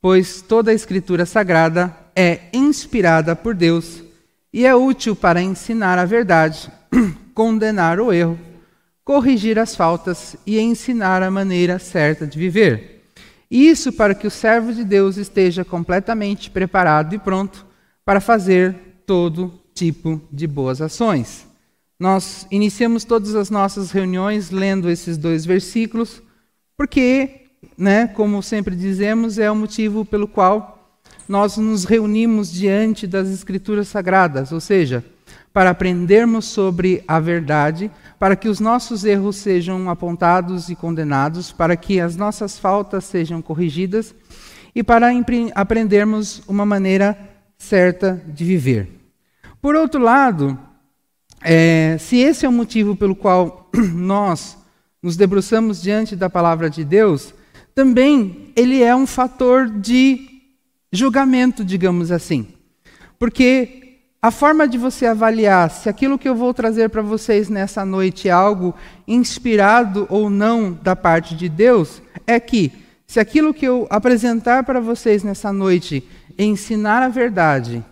pois toda a Escritura Sagrada é inspirada por Deus e é útil para ensinar a verdade, condenar o erro, corrigir as faltas e ensinar a maneira certa de viver. Isso para que o servo de Deus esteja completamente preparado e pronto para fazer todo tipo de boas ações. Nós iniciamos todas as nossas reuniões lendo esses dois versículos, porque, né, como sempre dizemos, é o motivo pelo qual nós nos reunimos diante das Escrituras Sagradas, ou seja, para aprendermos sobre a verdade, para que os nossos erros sejam apontados e condenados, para que as nossas faltas sejam corrigidas e para aprendermos uma maneira certa de viver. Por outro lado, é, se esse é o motivo pelo qual nós nos debruçamos diante da palavra de Deus, também ele é um fator de julgamento, digamos assim. Porque a forma de você avaliar se aquilo que eu vou trazer para vocês nessa noite é algo inspirado ou não da parte de Deus é que, se aquilo que eu apresentar para vocês nessa noite ensinar a verdade,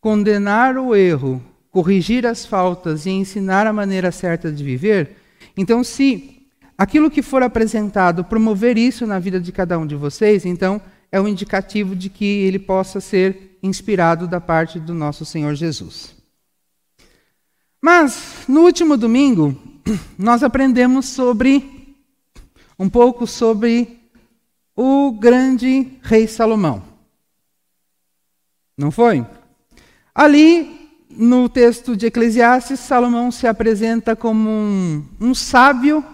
condenar o erro, corrigir as faltas e ensinar a maneira certa de viver, então se aquilo que for apresentado promover isso na vida de cada um de vocês, então é um indicativo de que ele possa ser inspirado da parte do nosso Senhor Jesus. Mas, no último domingo, nós aprendemos sobre, um pouco sobre o grande rei Salomão. Não foi? Ali, no texto de Eclesiastes, Salomão se apresenta como um, um sábio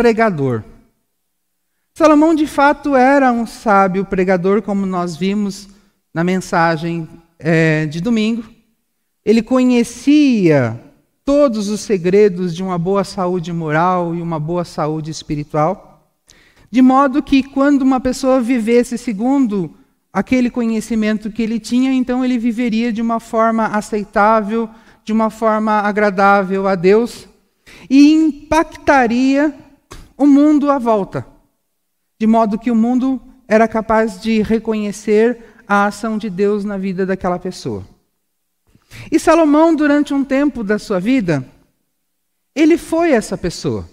pregador. Salomão, de fato, era um sábio pregador, como nós vimos na mensagem é, de domingo. Ele conhecia todos os segredos de uma boa saúde moral e uma boa saúde espiritual, de modo que quando uma pessoa vivesse segundo aquele conhecimento que ele tinha, então ele viveria de uma forma aceitável, de uma forma agradável a Deus e impactaria o mundo à volta de modo que o mundo era capaz de reconhecer a ação de Deus na vida daquela pessoa. E Salomão, durante um tempo da sua vida, ele foi essa pessoa.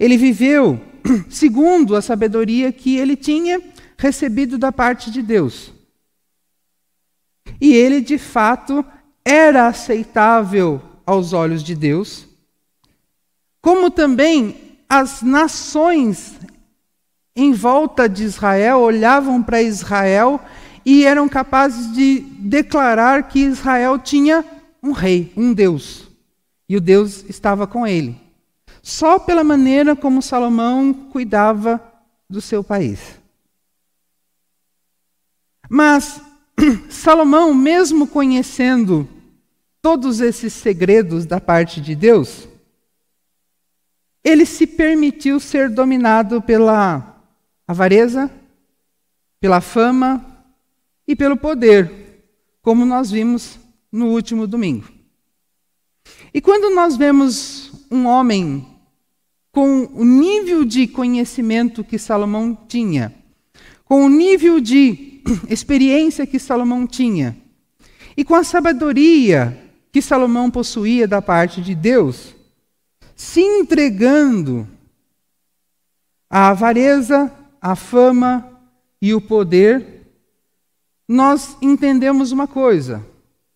Ele viveu segundo a sabedoria que ele tinha recebido da parte de Deus. E ele, de fato, era aceitável aos olhos de Deus, como também as nações em volta de Israel olhavam para Israel e eram capazes de declarar que Israel tinha um rei, um Deus. E o Deus estava com ele. Só pela maneira como Salomão cuidava do seu país. Mas Salomão, mesmo conhecendo todos esses segredos da parte de Deus, ele se permitiu ser dominado pela avareza, pela fama e pelo poder, como nós vimos no último domingo. E quando nós vemos um homem com o nível de conhecimento que Salomão tinha, com o nível de experiência que Salomão tinha, e com a sabedoria que Salomão possuía da parte de Deus, se entregando à avareza, a fama e o poder, nós entendemos uma coisa: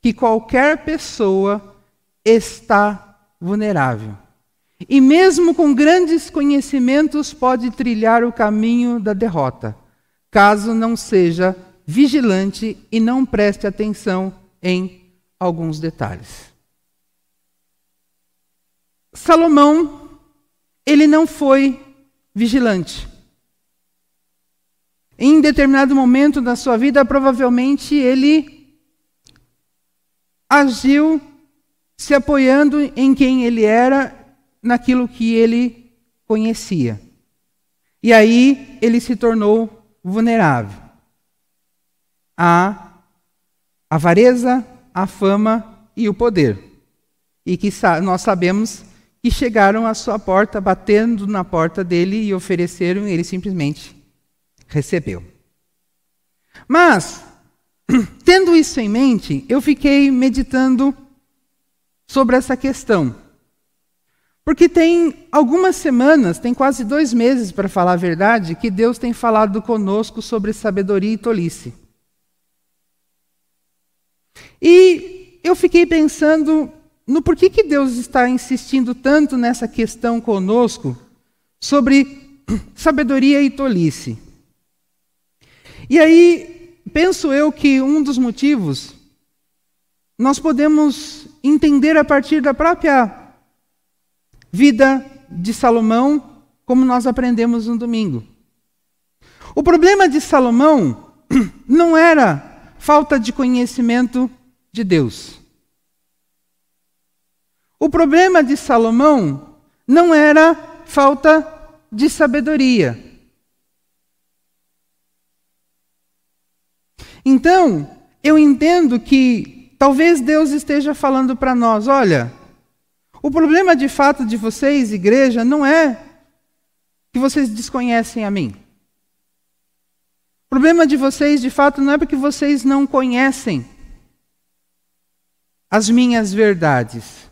que qualquer pessoa está vulnerável. E mesmo com grandes conhecimentos, pode trilhar o caminho da derrota, caso não seja vigilante e não preste atenção em alguns detalhes. Salomão, ele não foi vigilante. Em determinado momento da sua vida, provavelmente ele agiu se apoiando em quem ele era, naquilo que ele conhecia. E aí ele se tornou vulnerável à avareza, à fama e o poder. E que nós sabemos que chegaram à sua porta, batendo na porta dele e ofereceram, e ele simplesmente recebeu. Mas, tendo isso em mente, eu fiquei meditando sobre essa questão. Porque tem algumas semanas, tem quase dois meses, para falar a verdade, que Deus tem falado conosco sobre sabedoria e tolice. E eu fiquei pensando no porquê que Deus está insistindo tanto nessa questão conosco sobre sabedoria e tolice. E aí, penso eu que um dos motivos nós podemos entender a partir da própria vida de Salomão, como nós aprendemos no domingo. O problema de Salomão não era falta de conhecimento de Deus. O problema de Salomão não era falta de sabedoria. Então, eu entendo que talvez Deus esteja falando para nós: olha, o problema de fato de vocês, igreja, não é que vocês desconhecem a mim. O problema de vocês, de fato, não é porque vocês não conhecem as minhas verdades.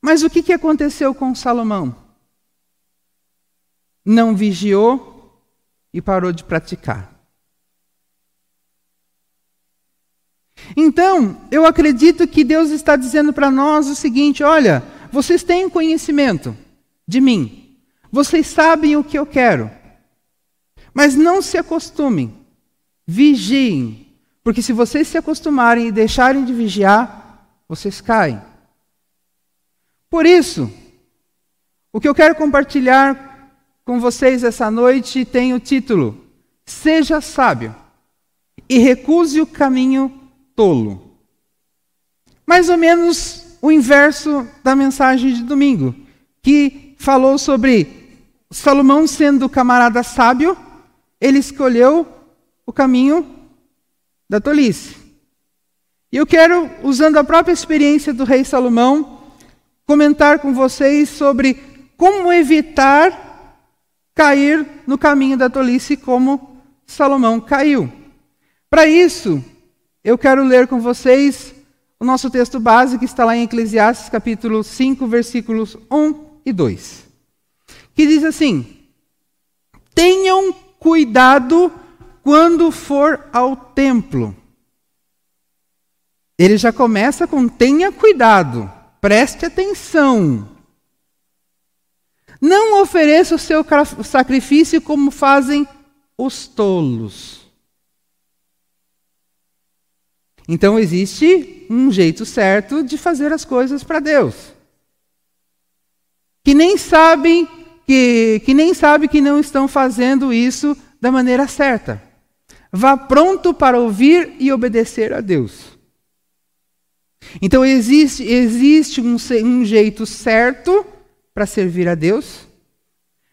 Mas o que, que aconteceu com Salomão? Não vigiou e parou de praticar. Então, eu acredito que Deus está dizendo para nós o seguinte: olha, vocês têm conhecimento de mim, vocês sabem o que eu quero, mas não se acostumem, vigiem, porque se vocês se acostumarem e deixarem de vigiar, vocês caem. Por isso, o que eu quero compartilhar com vocês essa noite tem o título: Seja sábio e recuse o caminho tolo. Mais ou menos o inverso da mensagem de domingo, que falou sobre Salomão sendo camarada sábio, ele escolheu o caminho da tolice. E eu quero, usando a própria experiência do rei Salomão, comentar com vocês sobre como evitar cair no caminho da tolice como Salomão caiu. Para isso, eu quero ler com vocês o nosso texto base que está lá em Eclesiastes capítulo 5, versículos 1 e 2. Que diz assim: Tenham cuidado quando for ao templo. Ele já começa com tenha cuidado, preste atenção. Não ofereça o seu sacrifício como fazem os tolos. Então existe um jeito certo de fazer as coisas para Deus. Que nem sabem que, que nem sabe que não estão fazendo isso da maneira certa. Vá pronto para ouvir e obedecer a Deus. Então existe, existe um, um jeito certo para servir a Deus,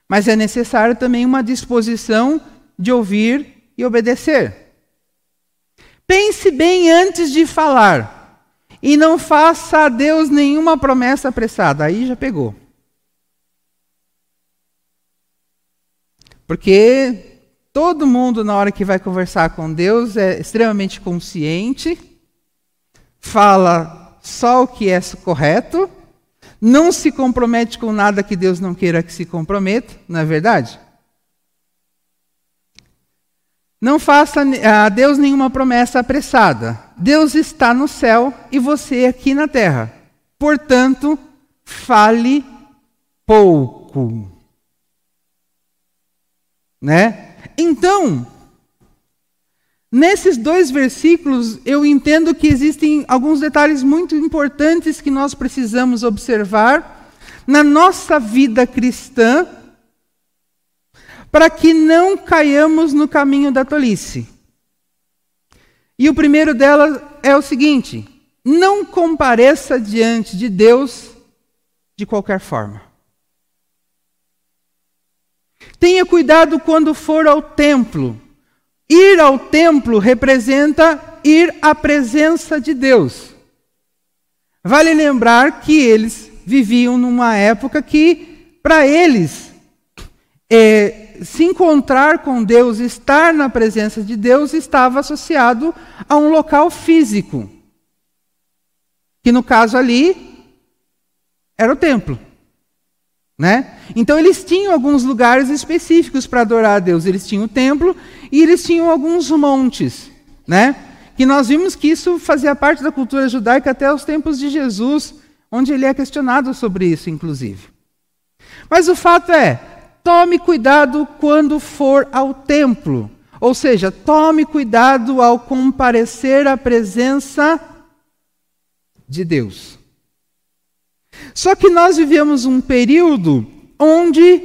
mas é necessário também uma disposição de ouvir e obedecer. Pense bem antes de falar e não faça a Deus nenhuma promessa apressada. Aí já pegou. Porque Todo mundo, na hora que vai conversar com Deus, é extremamente consciente, fala só o que é correto, não se compromete com nada que Deus não queira que se comprometa, não é verdade? Não faça a Deus nenhuma promessa apressada. Deus está no céu e você aqui na terra. Portanto, fale pouco. Né? Então, nesses dois versículos, eu entendo que existem alguns detalhes muito importantes que nós precisamos observar na nossa vida cristã, para que não caiamos no caminho da tolice. E o primeiro delas é o seguinte: não compareça diante de Deus de qualquer forma. Tenha cuidado quando for ao templo. Ir ao templo representa ir à presença de Deus. Vale lembrar que eles viviam numa época que, para eles, é, se encontrar com Deus, estar na presença de Deus, estava associado a um local físico. Que no caso ali era o templo. Né? Então eles tinham alguns lugares específicos para adorar a Deus. Eles tinham o templo e eles tinham alguns montes, né? Que nós vimos que isso fazia parte da cultura judaica até os tempos de Jesus, onde ele é questionado sobre isso, inclusive. Mas o fato é, tome cuidado quando for ao templo. Ou seja, tome cuidado ao comparecer à presença de Deus. Só que nós vivemos um período onde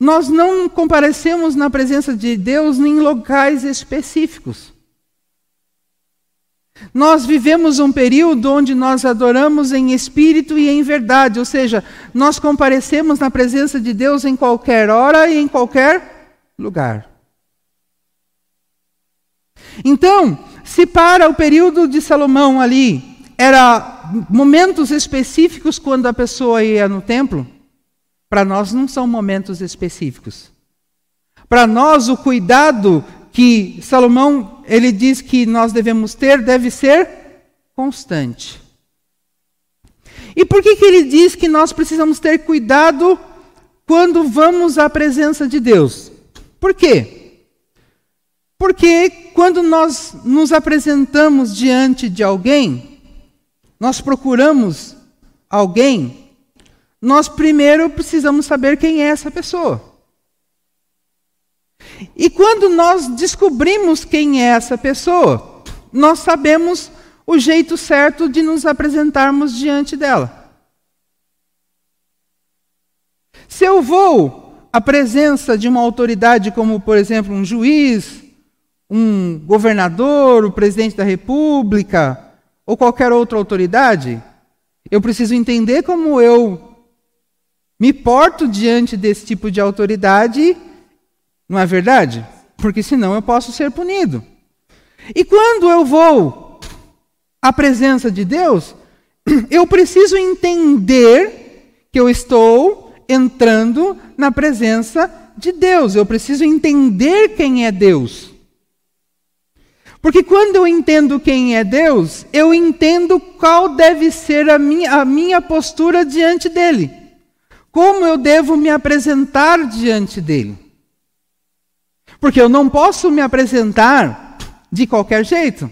nós não comparecemos na presença de Deus em locais específicos. Nós vivemos um período onde nós adoramos em espírito e em verdade, ou seja, nós comparecemos na presença de Deus em qualquer hora e em qualquer lugar. Então, se para o período de Salomão ali era momentos específicos quando a pessoa ia no templo, para nós não são momentos específicos. Para nós o cuidado que Salomão ele diz que nós devemos ter deve ser constante. E por que, que ele diz que nós precisamos ter cuidado quando vamos à presença de Deus? Por quê? Porque quando nós nos apresentamos diante de alguém, nós procuramos alguém, nós primeiro precisamos saber quem é essa pessoa. E quando nós descobrimos quem é essa pessoa, nós sabemos o jeito certo de nos apresentarmos diante dela. Se eu vou à presença de uma autoridade, como por exemplo um juiz, um governador, o presidente da república, ou qualquer outra autoridade, eu preciso entender como eu me porto diante desse tipo de autoridade não é verdade? Porque senão eu posso ser punido. E quando eu vou à presença de Deus, eu preciso entender que eu estou entrando na presença de Deus. Eu preciso entender quem é Deus. Porque quando eu entendo quem é Deus, eu entendo qual deve ser a minha, a minha postura diante dele. Como eu devo me apresentar diante dele. Porque eu não posso me apresentar de qualquer jeito.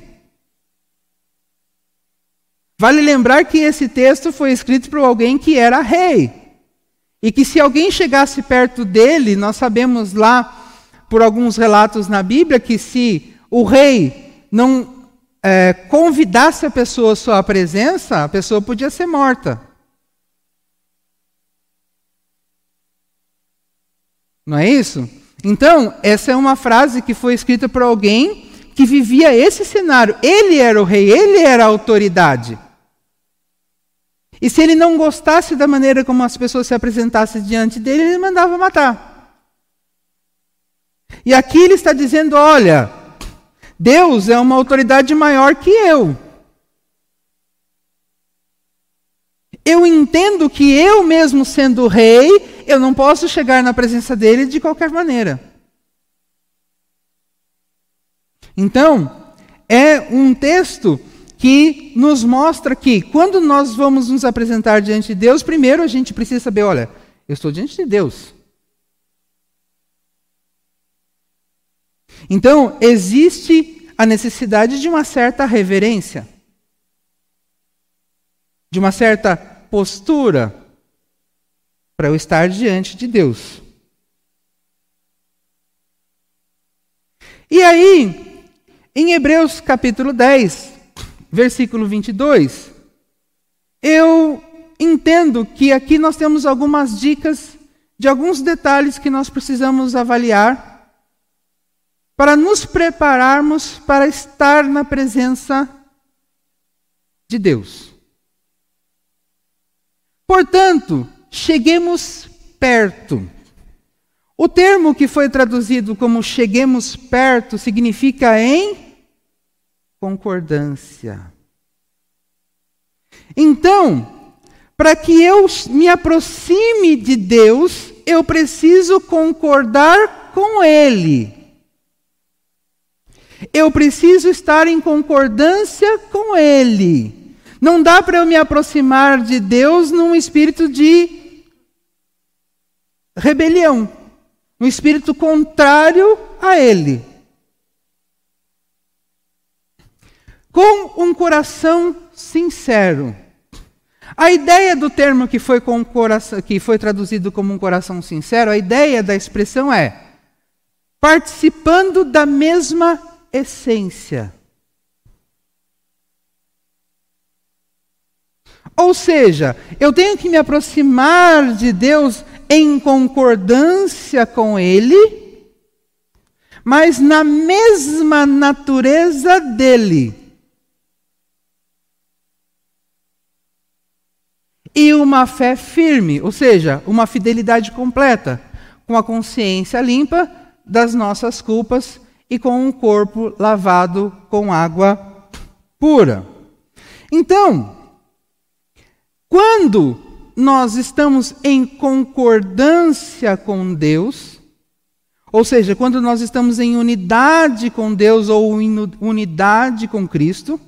Vale lembrar que esse texto foi escrito por alguém que era rei. E que se alguém chegasse perto dele, nós sabemos lá, por alguns relatos na Bíblia, que se o rei não é, convidasse a pessoa à sua presença, a pessoa podia ser morta. Não é isso? Então, essa é uma frase que foi escrita por alguém que vivia esse cenário. Ele era o rei, ele era a autoridade. E se ele não gostasse da maneira como as pessoas se apresentassem diante dele, ele mandava matar. E aqui ele está dizendo: olha, Deus é uma autoridade maior que eu. Eu entendo que eu mesmo sendo rei, eu não posso chegar na presença dele de qualquer maneira. Então, é um texto que nos mostra que quando nós vamos nos apresentar diante de Deus, primeiro a gente precisa saber, olha, eu estou diante de Deus. Então, existe a necessidade de uma certa reverência, de uma certa postura para eu estar diante de Deus. E aí, em Hebreus capítulo 10, versículo 22, eu entendo que aqui nós temos algumas dicas de alguns detalhes que nós precisamos avaliar para nos prepararmos para estar na presença de Deus. Portanto, cheguemos perto. O termo que foi traduzido como cheguemos perto significa em concordância. Então, para que eu me aproxime de Deus, eu preciso concordar com Ele. Eu preciso estar em concordância com Ele. Não dá para eu me aproximar de Deus num espírito de rebelião, um espírito contrário a Ele. Com um coração sincero. A ideia do termo que foi, coração, que foi traduzido como um coração sincero, a ideia da expressão é participando da mesma essência. Ou seja, eu tenho que me aproximar de Deus em concordância com Ele, mas na mesma natureza dele. E uma fé firme, ou seja, uma fidelidade completa, com a consciência limpa das nossas culpas e com um corpo lavado com água pura. Então, quando nós estamos em concordância com Deus, ou seja, quando nós estamos em unidade com Deus ou em unidade com Cristo,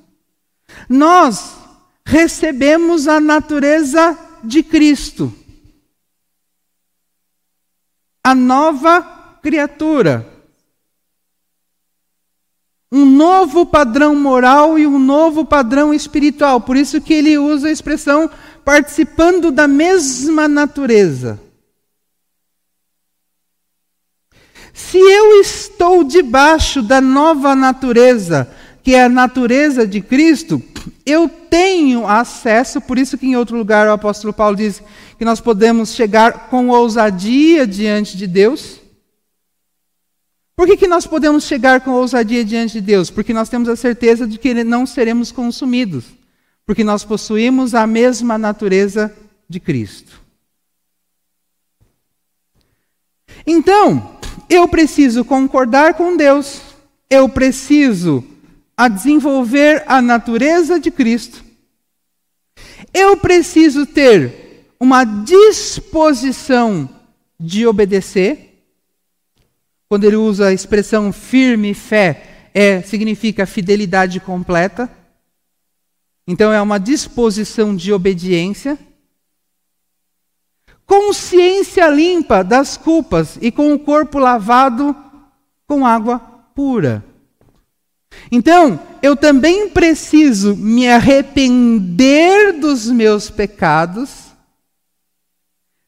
nós recebemos a natureza de Cristo. A nova criatura. Um novo padrão moral e um novo padrão espiritual. Por isso que ele usa a expressão participando da mesma natureza. Se eu estou debaixo da nova natureza, que é a natureza de Cristo, eu tenho acesso, por isso que em outro lugar o apóstolo Paulo diz que nós podemos chegar com ousadia diante de Deus. Por que, que nós podemos chegar com ousadia diante de Deus? Porque nós temos a certeza de que não seremos consumidos porque nós possuímos a mesma natureza de Cristo. Então, eu preciso concordar com Deus, eu preciso a desenvolver a natureza de Cristo, eu preciso ter uma disposição de obedecer. Quando ele usa a expressão firme fé, é, significa fidelidade completa. Então é uma disposição de obediência. Consciência limpa das culpas e com o corpo lavado com água pura. Então, eu também preciso me arrepender dos meus pecados,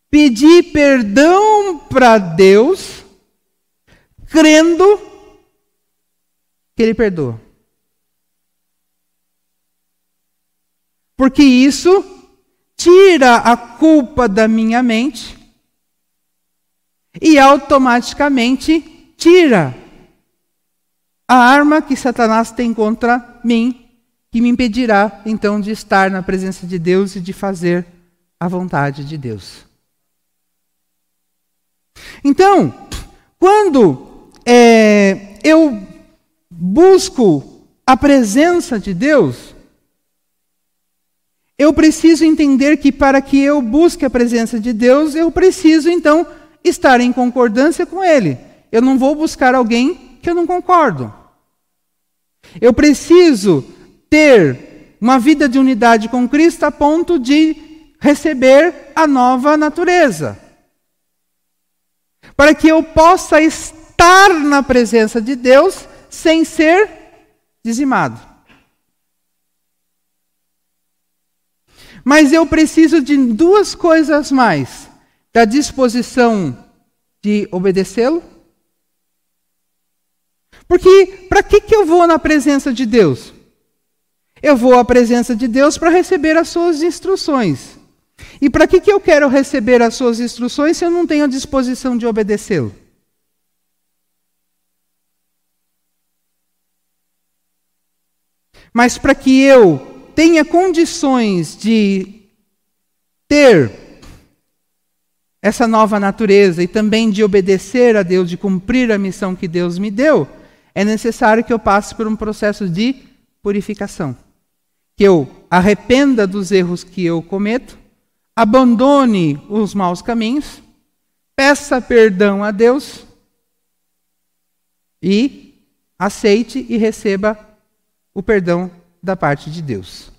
pedir perdão para Deus, crendo que Ele perdoa. Porque isso tira a culpa da minha mente e automaticamente tira a arma que Satanás tem contra mim, que me impedirá então de estar na presença de Deus e de fazer a vontade de Deus. Então, quando é, eu busco a presença de Deus, eu preciso entender que para que eu busque a presença de Deus, eu preciso então estar em concordância com Ele. Eu não vou buscar alguém que eu não concordo. Eu preciso ter uma vida de unidade com Cristo a ponto de receber a nova natureza. Para que eu possa estar na presença de Deus sem ser dizimado. Mas eu preciso de duas coisas mais: da disposição de obedecê-lo. Porque para que, que eu vou na presença de Deus? Eu vou à presença de Deus para receber as suas instruções. E para que, que eu quero receber as suas instruções se eu não tenho disposição de obedecê-lo? Mas para que eu tenha condições de ter essa nova natureza e também de obedecer a Deus, de cumprir a missão que Deus me deu, é necessário que eu passe por um processo de purificação. Que eu arrependa dos erros que eu cometo, abandone os maus caminhos, peça perdão a Deus e aceite e receba o perdão da parte de Deus.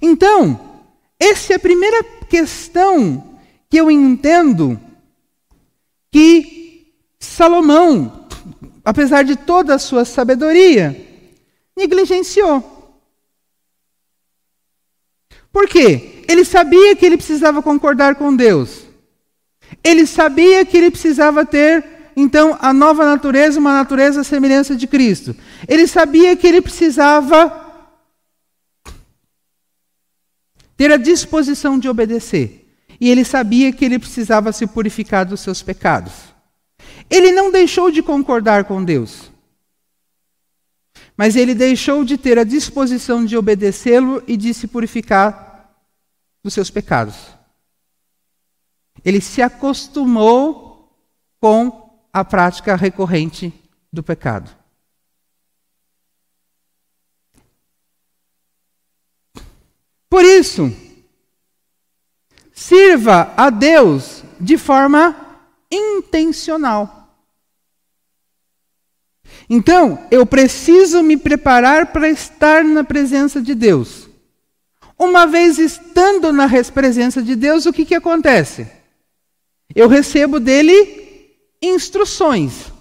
Então, essa é a primeira questão que eu entendo que Salomão, apesar de toda a sua sabedoria, negligenciou. Por quê? Ele sabia que ele precisava concordar com Deus. Ele sabia que ele precisava ter, então, a nova natureza, uma natureza à semelhança de Cristo. Ele sabia que ele precisava ter a disposição de obedecer. E ele sabia que ele precisava se purificar dos seus pecados. Ele não deixou de concordar com Deus. Mas ele deixou de ter a disposição de obedecê-lo e de se purificar dos seus pecados. Ele se acostumou com a prática recorrente do pecado. Por isso, sirva a Deus de forma intencional. Então, eu preciso me preparar para estar na presença de Deus. Uma vez estando na presença de Deus, o que, que acontece? Eu recebo dele instruções.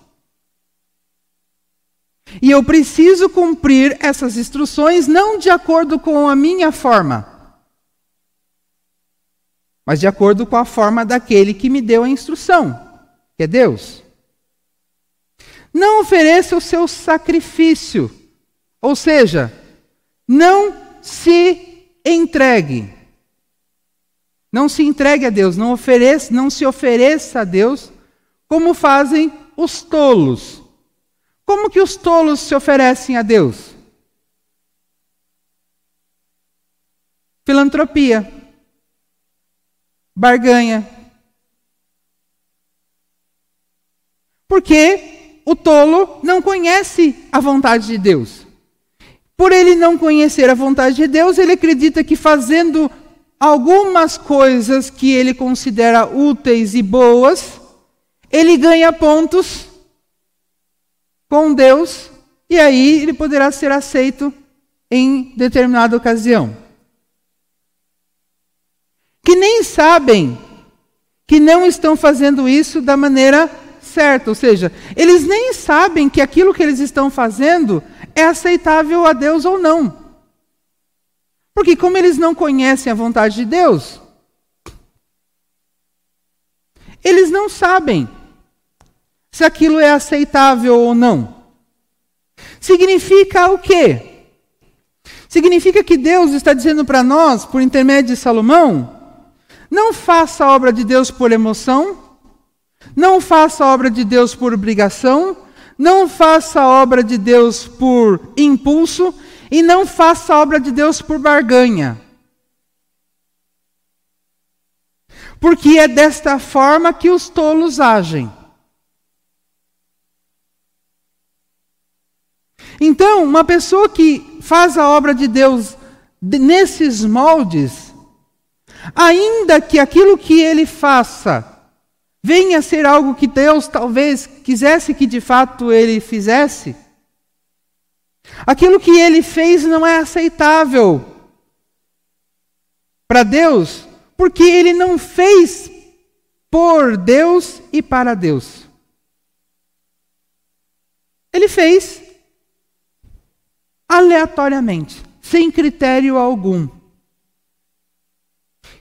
E eu preciso cumprir essas instruções não de acordo com a minha forma, mas de acordo com a forma daquele que me deu a instrução, que é Deus. Não ofereça o seu sacrifício, ou seja, não se entregue. Não se entregue a Deus, não ofereça, não se ofereça a Deus como fazem os tolos. Como que os tolos se oferecem a Deus? Filantropia, barganha. Porque o tolo não conhece a vontade de Deus. Por ele não conhecer a vontade de Deus, ele acredita que fazendo algumas coisas que ele considera úteis e boas, ele ganha pontos com Deus e aí ele poderá ser aceito em determinada ocasião. Que nem sabem que não estão fazendo isso da maneira certa, ou seja, eles nem sabem que aquilo que eles estão fazendo é aceitável a Deus ou não. Porque, como eles não conhecem a vontade de Deus, eles não sabem se aquilo é aceitável ou não. Significa o quê? Significa que Deus está dizendo para nós, por intermédio de Salomão, não faça a obra de Deus por emoção, não faça a obra de Deus por obrigação, não faça a obra de Deus por impulso e não faça a obra de Deus por barganha. Porque é desta forma que os tolos agem. Então, uma pessoa que faz a obra de Deus nesses moldes, ainda que aquilo que ele faça venha a ser algo que Deus talvez quisesse que de fato ele fizesse, aquilo que ele fez não é aceitável para Deus, porque ele não fez por Deus e para Deus. Ele fez aleatoriamente, sem critério algum.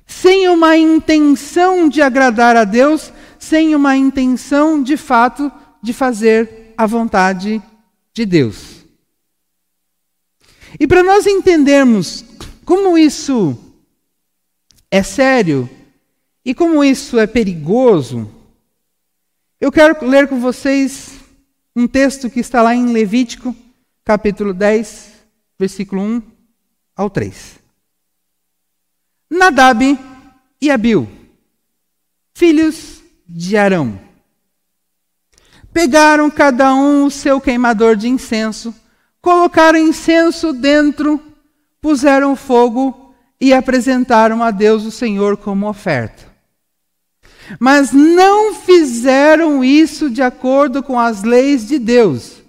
Sem uma intenção de agradar a Deus, sem uma intenção de fato de fazer a vontade de Deus. E para nós entendermos como isso é sério e como isso é perigoso, eu quero ler com vocês um texto que está lá em Levítico, capítulo 10, versículo 1 ao 3. Nadab e Abil, filhos de Arão, pegaram cada um o seu queimador de incenso, colocaram incenso dentro, puseram fogo e apresentaram a Deus o Senhor como oferta. Mas não fizeram isso de acordo com as leis de Deus.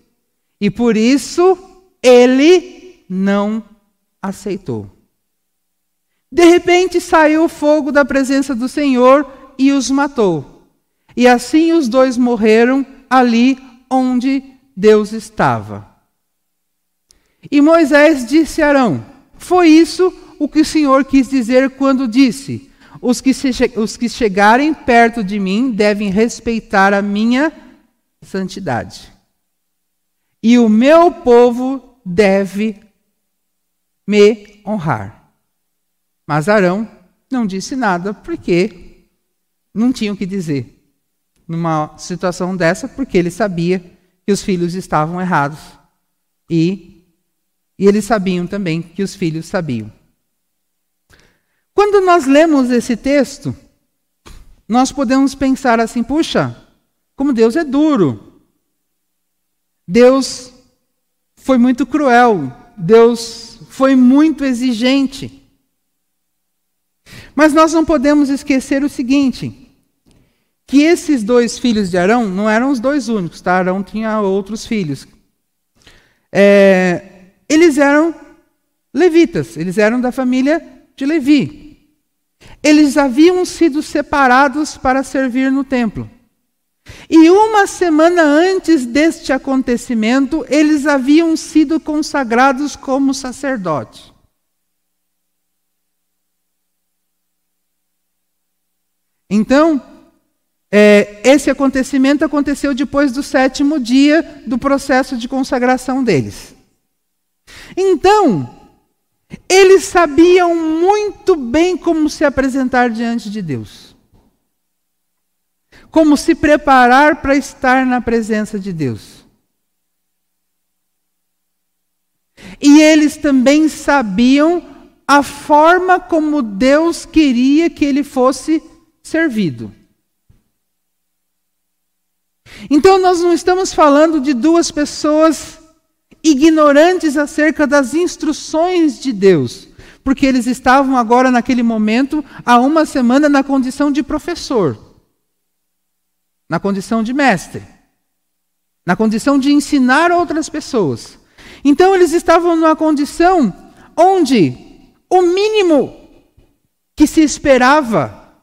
E por isso ele não aceitou. De repente saiu fogo da presença do Senhor e os matou. E assim os dois morreram ali onde Deus estava. E Moisés disse a Arão: Foi isso o que o Senhor quis dizer quando disse: Os que, se, os que chegarem perto de mim devem respeitar a minha santidade. E o meu povo deve me honrar. Mas Arão não disse nada porque não tinha o que dizer numa situação dessa, porque ele sabia que os filhos estavam errados e e eles sabiam também que os filhos sabiam. Quando nós lemos esse texto, nós podemos pensar assim: puxa, como Deus é duro. Deus foi muito cruel. Deus foi muito exigente. Mas nós não podemos esquecer o seguinte: que esses dois filhos de Arão não eram os dois únicos, tá? Arão tinha outros filhos. É, eles eram levitas, eles eram da família de Levi. Eles haviam sido separados para servir no templo. E uma semana antes deste acontecimento, eles haviam sido consagrados como sacerdotes. Então, é, esse acontecimento aconteceu depois do sétimo dia do processo de consagração deles. Então, eles sabiam muito bem como se apresentar diante de Deus. Como se preparar para estar na presença de Deus. E eles também sabiam a forma como Deus queria que ele fosse servido. Então, nós não estamos falando de duas pessoas ignorantes acerca das instruções de Deus, porque eles estavam agora, naquele momento, há uma semana, na condição de professor, na condição de mestre, na condição de ensinar outras pessoas. Então, eles estavam numa condição onde o mínimo que se esperava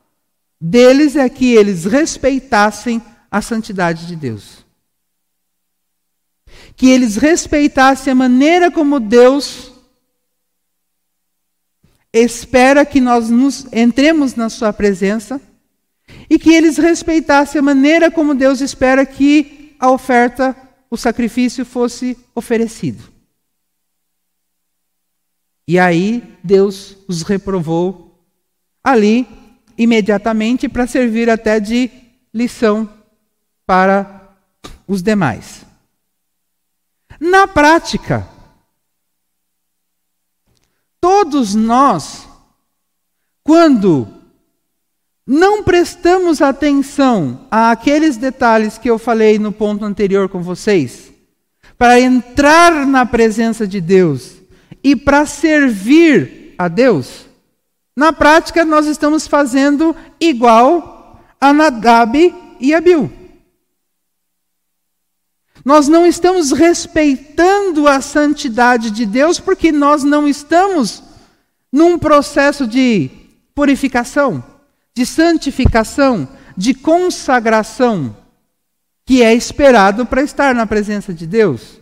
deles é que eles respeitassem a santidade de Deus que eles respeitassem a maneira como Deus espera que nós nos entremos na sua presença e que eles respeitassem a maneira como Deus espera que a oferta, o sacrifício fosse oferecido. E aí Deus os reprovou ali imediatamente para servir até de lição para os demais. Na prática, todos nós, quando não prestamos atenção àqueles detalhes que eu falei no ponto anterior com vocês, para entrar na presença de Deus e para servir a Deus, na prática nós estamos fazendo igual a Nadab e Abiú. Nós não estamos respeitando a santidade de Deus porque nós não estamos num processo de purificação, de santificação, de consagração, que é esperado para estar na presença de Deus.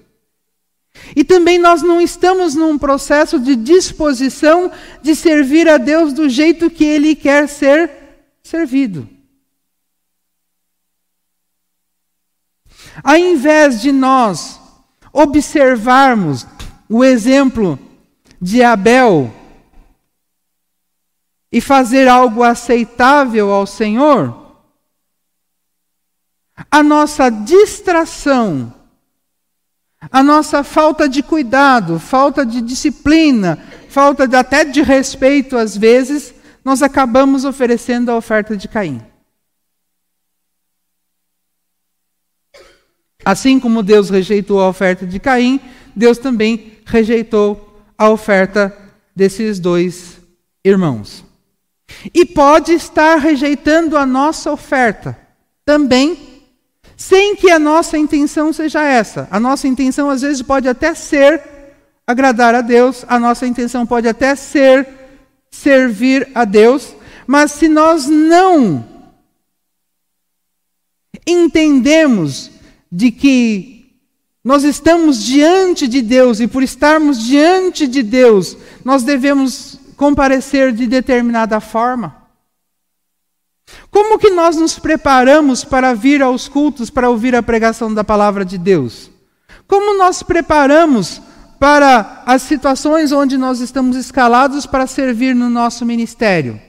E também nós não estamos num processo de disposição de servir a Deus do jeito que Ele quer ser servido. Ao invés de nós observarmos o exemplo de Abel e fazer algo aceitável ao Senhor, a nossa distração, a nossa falta de cuidado, falta de disciplina, falta de, até de respeito às vezes, nós acabamos oferecendo a oferta de Caim. Assim como Deus rejeitou a oferta de Caim, Deus também rejeitou a oferta desses dois irmãos. E pode estar rejeitando a nossa oferta também, sem que a nossa intenção seja essa. A nossa intenção às vezes pode até ser agradar a Deus, a nossa intenção pode até ser servir a Deus, mas se nós não entendemos de que nós estamos diante de Deus e por estarmos diante de Deus, nós devemos comparecer de determinada forma. Como que nós nos preparamos para vir aos cultos, para ouvir a pregação da palavra de Deus? Como nós preparamos para as situações onde nós estamos escalados para servir no nosso ministério?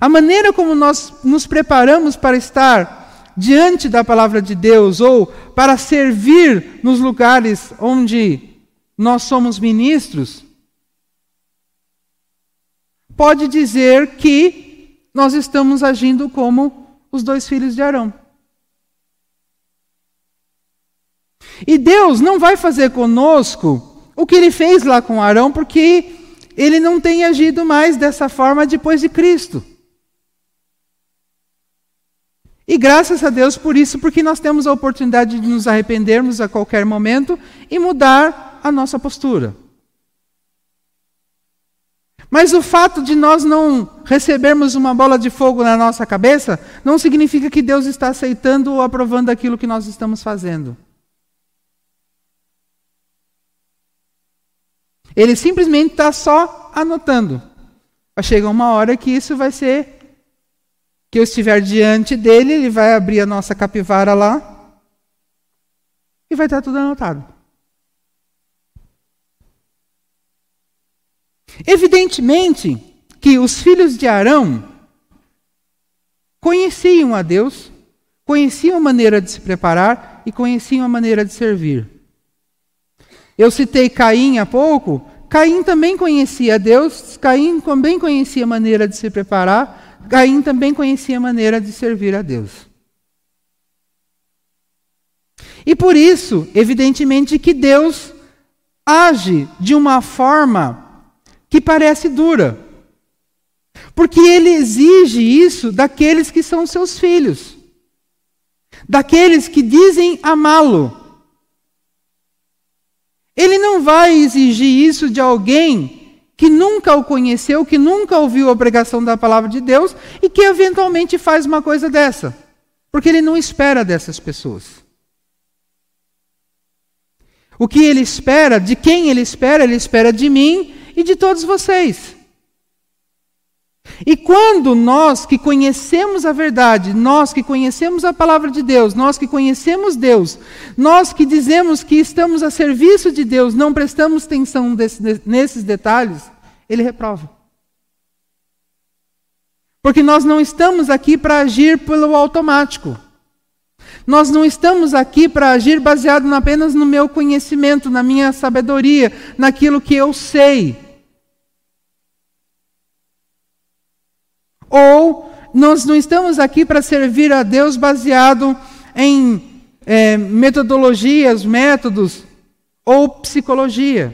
A maneira como nós nos preparamos para estar diante da palavra de Deus ou para servir nos lugares onde nós somos ministros, pode dizer que nós estamos agindo como os dois filhos de Arão. E Deus não vai fazer conosco o que ele fez lá com Arão, porque ele não tem agido mais dessa forma depois de Cristo. E graças a Deus por isso, porque nós temos a oportunidade de nos arrependermos a qualquer momento e mudar a nossa postura. Mas o fato de nós não recebermos uma bola de fogo na nossa cabeça não significa que Deus está aceitando ou aprovando aquilo que nós estamos fazendo. Ele simplesmente está só anotando. Chega uma hora que isso vai ser que eu estiver diante dele, ele vai abrir a nossa capivara lá e vai estar tudo anotado. Evidentemente que os filhos de Arão conheciam a Deus, conheciam a maneira de se preparar e conheciam a maneira de servir. Eu citei Caim há pouco. Caim também conhecia Deus, Caim também conhecia a maneira de se preparar, Caim também conhecia a maneira de servir a Deus. E por isso, evidentemente, que Deus age de uma forma que parece dura. Porque ele exige isso daqueles que são seus filhos, daqueles que dizem amá-lo. Ele não vai exigir isso de alguém que nunca o conheceu, que nunca ouviu a pregação da palavra de Deus e que eventualmente faz uma coisa dessa. Porque ele não espera dessas pessoas. O que ele espera, de quem ele espera, ele espera de mim e de todos vocês. E quando nós que conhecemos a verdade, nós que conhecemos a palavra de Deus, nós que conhecemos Deus, nós que dizemos que estamos a serviço de Deus, não prestamos atenção desse, nesses detalhes, ele reprova. Porque nós não estamos aqui para agir pelo automático. Nós não estamos aqui para agir baseado apenas no meu conhecimento, na minha sabedoria, naquilo que eu sei. Ou nós não estamos aqui para servir a Deus baseado em é, metodologias, métodos ou psicologia.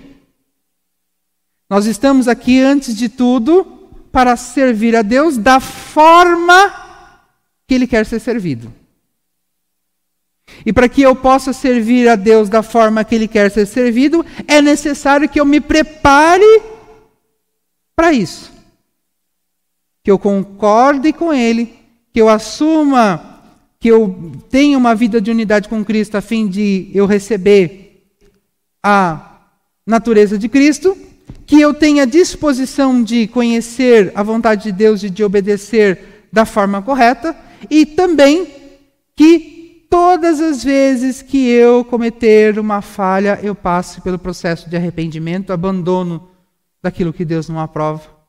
Nós estamos aqui, antes de tudo, para servir a Deus da forma que Ele quer ser servido. E para que eu possa servir a Deus da forma que Ele quer ser servido, é necessário que eu me prepare para isso que eu concorde com Ele, que eu assuma que eu tenha uma vida de unidade com Cristo a fim de eu receber a natureza de Cristo, que eu tenha disposição de conhecer a vontade de Deus e de obedecer da forma correta, e também que todas as vezes que eu cometer uma falha, eu passe pelo processo de arrependimento, abandono daquilo que Deus não aprova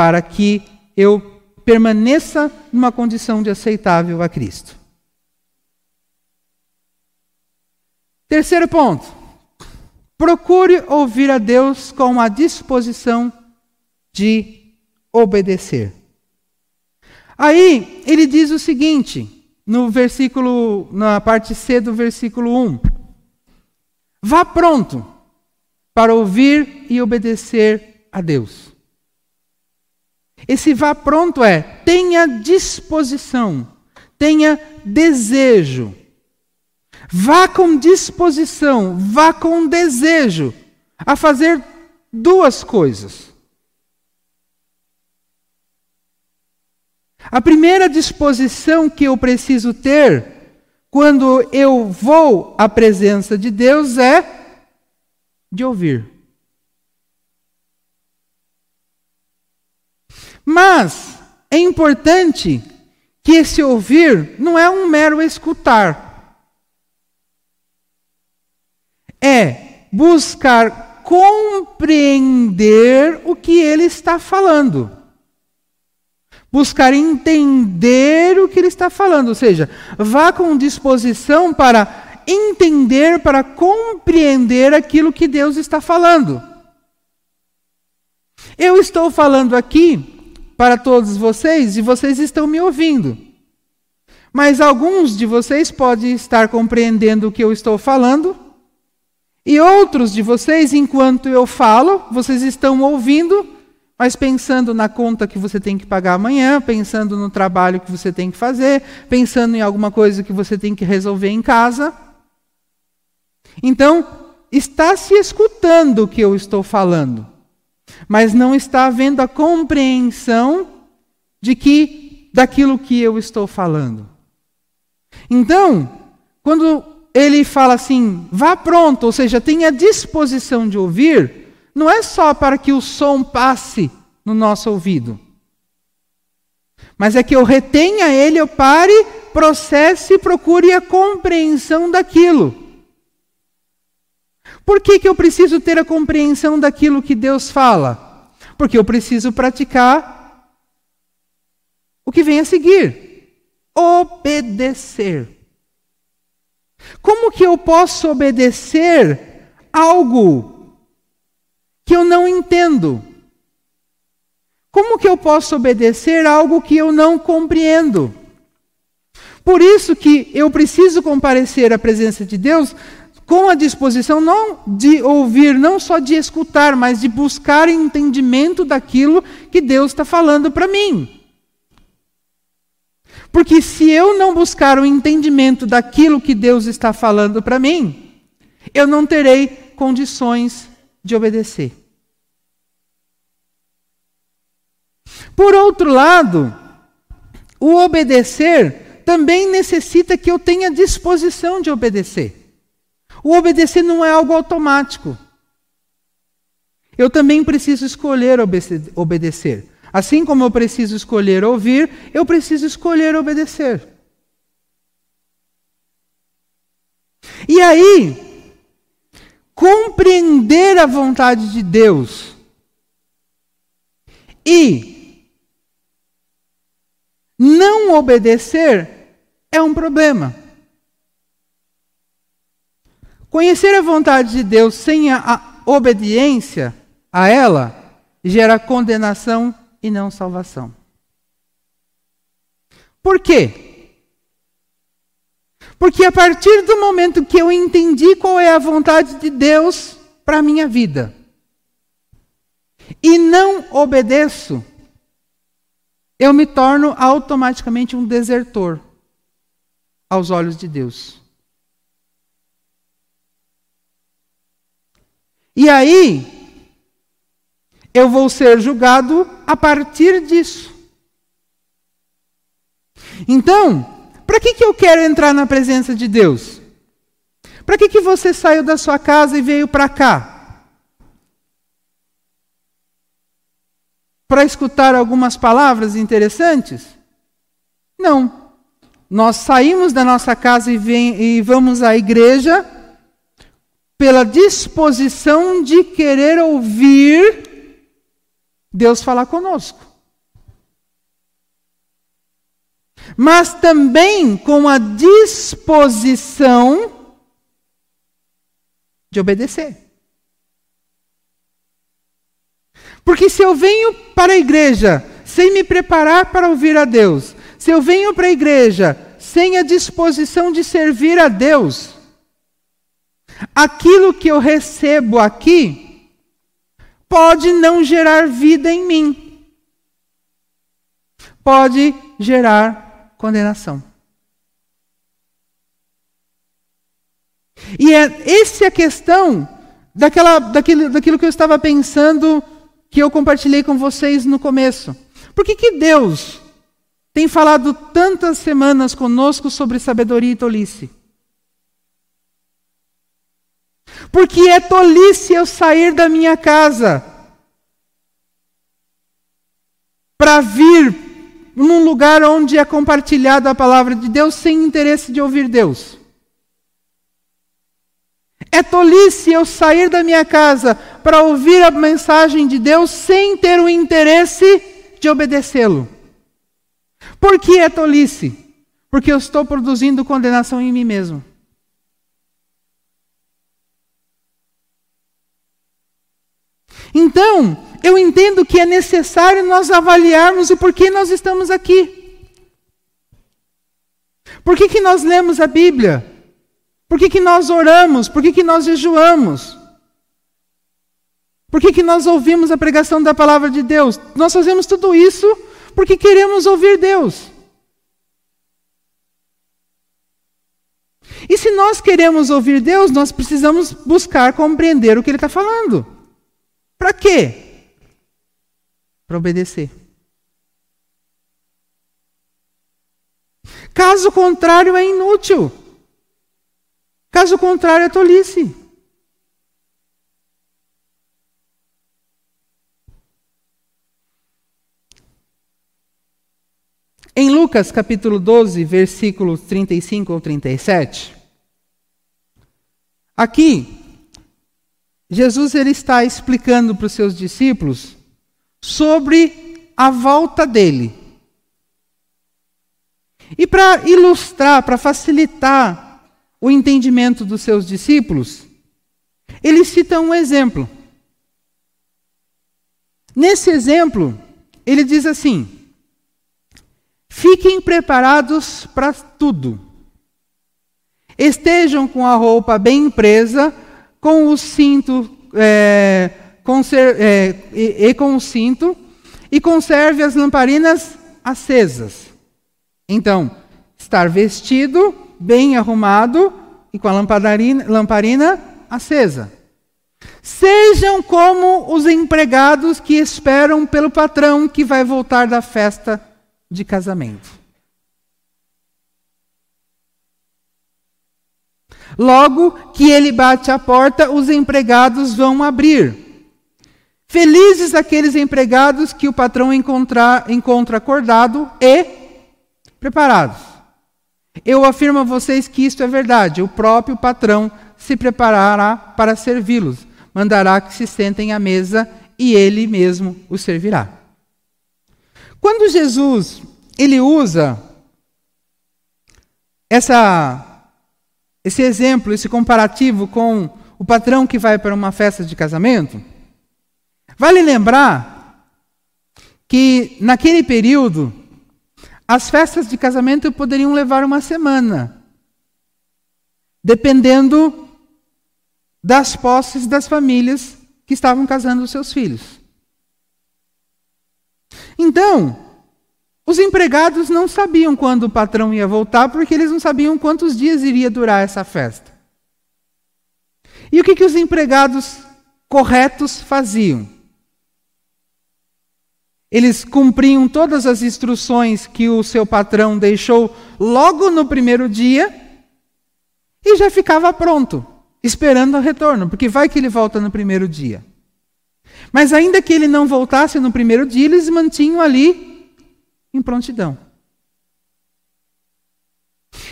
para que eu permaneça numa condição de aceitável a Cristo. Terceiro ponto. Procure ouvir a Deus com a disposição de obedecer. Aí ele diz o seguinte, no versículo, na parte C do versículo 1. Vá pronto para ouvir e obedecer a Deus. Esse vá pronto é tenha disposição, tenha desejo. Vá com disposição, vá com desejo a fazer duas coisas. A primeira disposição que eu preciso ter quando eu vou à presença de Deus é de ouvir. Mas é importante que esse ouvir não é um mero escutar. É buscar compreender o que ele está falando. Buscar entender o que ele está falando, ou seja, vá com disposição para entender, para compreender aquilo que Deus está falando. Eu estou falando aqui para todos vocês e vocês estão me ouvindo. Mas alguns de vocês podem estar compreendendo o que eu estou falando, e outros de vocês, enquanto eu falo, vocês estão ouvindo, mas pensando na conta que você tem que pagar amanhã, pensando no trabalho que você tem que fazer, pensando em alguma coisa que você tem que resolver em casa. Então, está se escutando o que eu estou falando mas não está havendo a compreensão de que daquilo que eu estou falando. Então, quando ele fala assim, vá pronto, ou seja, tenha disposição de ouvir, não é só para que o som passe no nosso ouvido, mas é que eu retenha ele, eu pare, processe e procure a compreensão daquilo. Por que, que eu preciso ter a compreensão daquilo que Deus fala? Porque eu preciso praticar o que vem a seguir: obedecer. Como que eu posso obedecer algo que eu não entendo? Como que eu posso obedecer algo que eu não compreendo? Por isso que eu preciso comparecer à presença de Deus com a disposição não de ouvir, não só de escutar, mas de buscar entendimento daquilo que Deus está falando para mim. Porque se eu não buscar o entendimento daquilo que Deus está falando para mim, eu não terei condições de obedecer. Por outro lado, o obedecer também necessita que eu tenha disposição de obedecer. O obedecer não é algo automático. Eu também preciso escolher obedecer. Assim como eu preciso escolher ouvir, eu preciso escolher obedecer. E aí, compreender a vontade de Deus e não obedecer é um problema. Conhecer a vontade de Deus sem a, obediência a ela gera condenação e não salvação. Por quê? Porque a partir do momento que eu entendi qual é a vontade de Deus para a minha vida e não obedeço, eu me torno automaticamente um desertor aos olhos de Deus. E aí, eu vou ser julgado a partir disso. Então, para que, que eu quero entrar na presença de Deus? Para que, que você saiu da sua casa e veio para cá? Para escutar algumas palavras interessantes? Não. Nós saímos da nossa casa e, vem, e vamos à igreja pela disposição de querer ouvir Deus falar conosco. Mas também com a disposição de obedecer. Porque se eu venho para a igreja sem me preparar para ouvir a Deus, se eu venho para a igreja sem a disposição de servir a Deus, Aquilo que eu recebo aqui pode não gerar vida em mim. Pode gerar condenação. E é essa é a questão daquela, daquilo, daquilo que eu estava pensando, que eu compartilhei com vocês no começo. Por que, que Deus tem falado tantas semanas conosco sobre sabedoria e tolice? Porque é tolice eu sair da minha casa para vir num lugar onde é compartilhada a palavra de Deus sem interesse de ouvir Deus. É tolice eu sair da minha casa para ouvir a mensagem de Deus sem ter o interesse de obedecê-lo. Por que é tolice? Porque eu estou produzindo condenação em mim mesmo. Então, eu entendo que é necessário nós avaliarmos o porquê nós estamos aqui. Por que, que nós lemos a Bíblia? Por que, que nós oramos? Por que, que nós jejuamos? Por que, que nós ouvimos a pregação da palavra de Deus? Nós fazemos tudo isso porque queremos ouvir Deus. E se nós queremos ouvir Deus, nós precisamos buscar compreender o que Ele está falando. Para quê? Para obedecer. Caso contrário, é inútil. Caso contrário, é tolice. Em Lucas capítulo 12, versículos 35 ou 37, aqui, Jesus ele está explicando para os seus discípulos sobre a volta dele. E para ilustrar, para facilitar o entendimento dos seus discípulos, ele cita um exemplo. Nesse exemplo, ele diz assim: Fiquem preparados para tudo. Estejam com a roupa bem presa, com o cinto é, é, e, e com o cinto, e conserve as lamparinas acesas. Então, estar vestido bem arrumado e com a lamparina acesa. Sejam como os empregados que esperam pelo patrão que vai voltar da festa de casamento. Logo que ele bate a porta, os empregados vão abrir. Felizes aqueles empregados que o patrão encontra, encontra acordado e preparados. Eu afirmo a vocês que isto é verdade. O próprio patrão se preparará para servi-los, mandará que se sentem à mesa e ele mesmo os servirá. Quando Jesus ele usa essa esse exemplo, esse comparativo com o patrão que vai para uma festa de casamento, vale lembrar que naquele período as festas de casamento poderiam levar uma semana, dependendo das posses das famílias que estavam casando os seus filhos. Então, os empregados não sabiam quando o patrão ia voltar, porque eles não sabiam quantos dias iria durar essa festa. E o que, que os empregados corretos faziam? Eles cumpriam todas as instruções que o seu patrão deixou logo no primeiro dia e já ficava pronto, esperando o retorno, porque vai que ele volta no primeiro dia. Mas ainda que ele não voltasse no primeiro dia, eles mantinham ali em prontidão.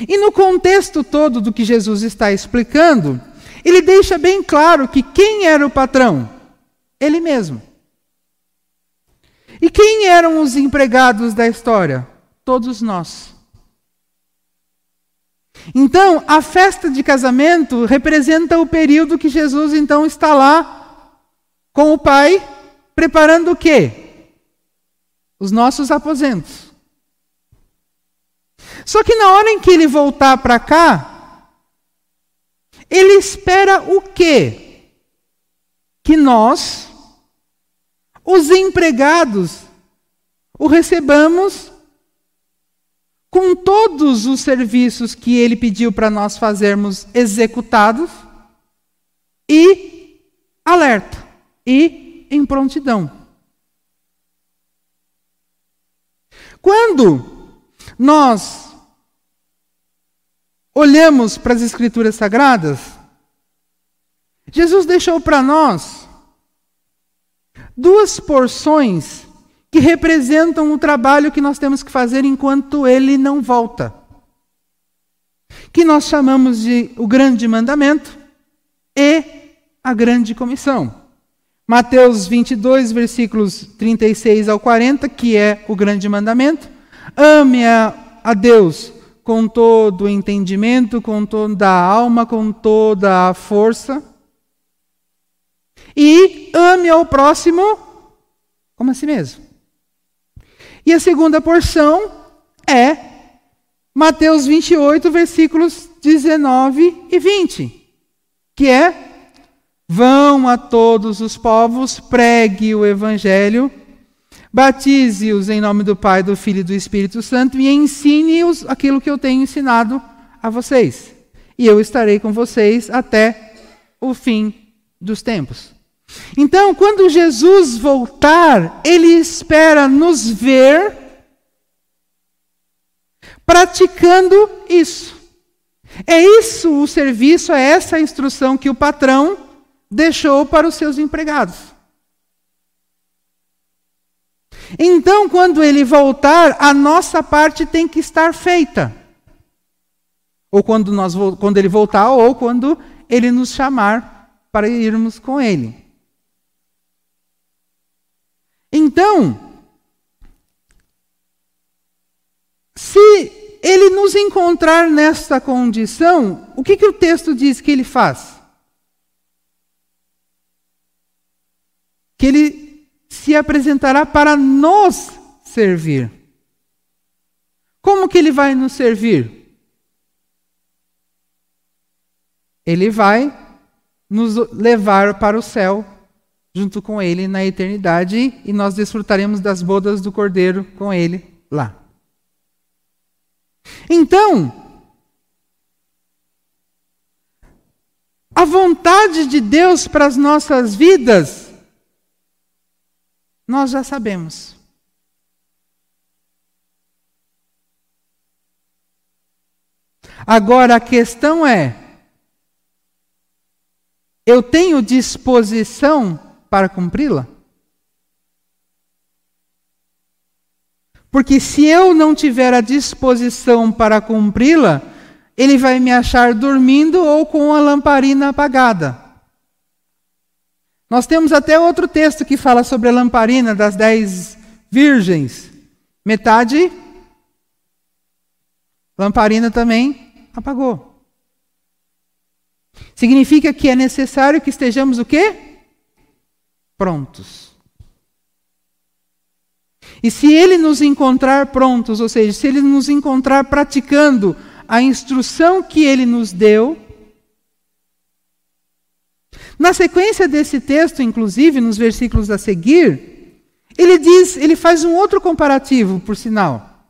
E no contexto todo do que Jesus está explicando, ele deixa bem claro que quem era o patrão? Ele mesmo. E quem eram os empregados da história? Todos nós. Então, a festa de casamento representa o período que Jesus então está lá com o Pai, preparando o quê? Os nossos aposentos. Só que na hora em que ele voltar para cá, ele espera o quê? Que nós os empregados o recebamos com todos os serviços que ele pediu para nós fazermos executados e alerta e em prontidão. Quando nós olhamos para as Escrituras Sagradas, Jesus deixou para nós duas porções que representam o trabalho que nós temos que fazer enquanto ele não volta. Que nós chamamos de o grande mandamento e a grande comissão. Mateus 22, versículos 36 ao 40, que é o grande mandamento. Ame a, a Deus com todo o entendimento, com toda a alma, com toda a força. E ame ao próximo como a si mesmo. E a segunda porção é Mateus 28, versículos 19 e 20, que é: Vão a todos os povos, pregue o evangelho, batize-os em nome do Pai, do Filho e do Espírito Santo e ensine-os aquilo que eu tenho ensinado a vocês. E eu estarei com vocês até o fim dos tempos. Então, quando Jesus voltar, ele espera nos ver praticando isso. É isso o serviço, é essa a instrução que o patrão deixou para os seus empregados. Então, quando ele voltar, a nossa parte tem que estar feita. Ou quando, nós, quando ele voltar, ou quando ele nos chamar para irmos com ele. Então, se ele nos encontrar nesta condição, o que, que o texto diz que ele faz? Que ele se apresentará para nos servir. Como que ele vai nos servir? Ele vai nos levar para o céu junto com ele na eternidade e nós desfrutaremos das bodas do Cordeiro com ele lá. Então, a vontade de Deus para as nossas vidas, nós já sabemos. Agora a questão é: eu tenho disposição para cumpri-la? Porque se eu não tiver a disposição para cumpri-la, ele vai me achar dormindo ou com a lamparina apagada. Nós temos até outro texto que fala sobre a lamparina das dez virgens. Metade, lamparina também apagou. Significa que é necessário que estejamos o quê? prontos. E se ele nos encontrar prontos, ou seja, se ele nos encontrar praticando a instrução que ele nos deu, na sequência desse texto, inclusive nos versículos a seguir, ele diz, ele faz um outro comparativo, por sinal.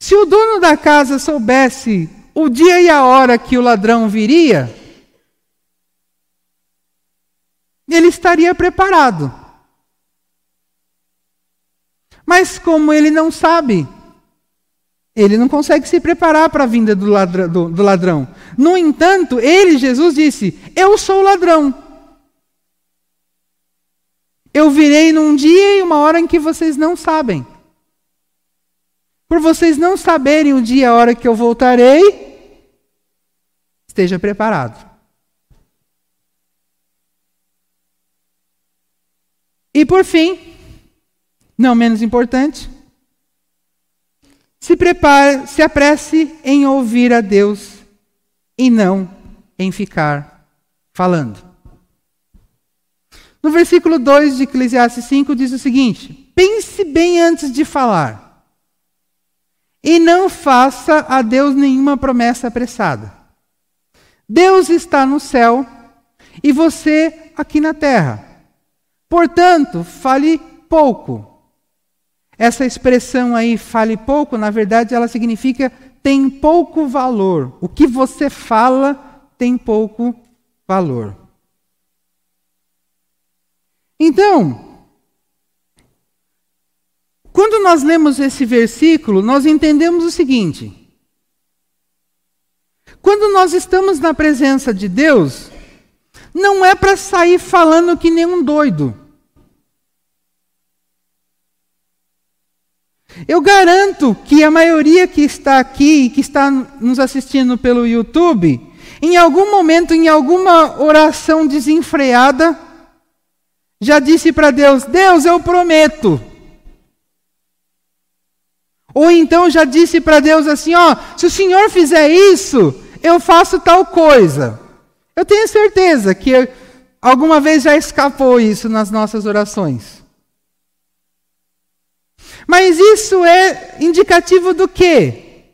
Se o dono da casa soubesse o dia e a hora que o ladrão viria, ele estaria preparado. Mas como ele não sabe, ele não consegue se preparar para a vinda do, ladrão, do, do ladrão. No entanto, ele, Jesus, disse: Eu sou o ladrão. Eu virei num dia e uma hora em que vocês não sabem. Por vocês não saberem o dia e a hora que eu voltarei, esteja preparado. E por fim, não menos importante, se prepare, se apresse em ouvir a Deus e não em ficar falando. No versículo 2 de Eclesiastes 5 diz o seguinte: Pense bem antes de falar, e não faça a Deus nenhuma promessa apressada. Deus está no céu e você aqui na terra. Portanto, fale pouco. Essa expressão aí, fale pouco, na verdade, ela significa tem pouco valor. O que você fala tem pouco valor. Então, quando nós lemos esse versículo, nós entendemos o seguinte: quando nós estamos na presença de Deus, não é para sair falando que nem um doido. Eu garanto que a maioria que está aqui que está nos assistindo pelo YouTube, em algum momento, em alguma oração desenfreada, já disse para Deus: Deus, eu prometo. Ou então já disse para Deus assim: Ó, se o Senhor fizer isso, eu faço tal coisa. Eu tenho certeza que alguma vez já escapou isso nas nossas orações. Mas isso é indicativo do quê?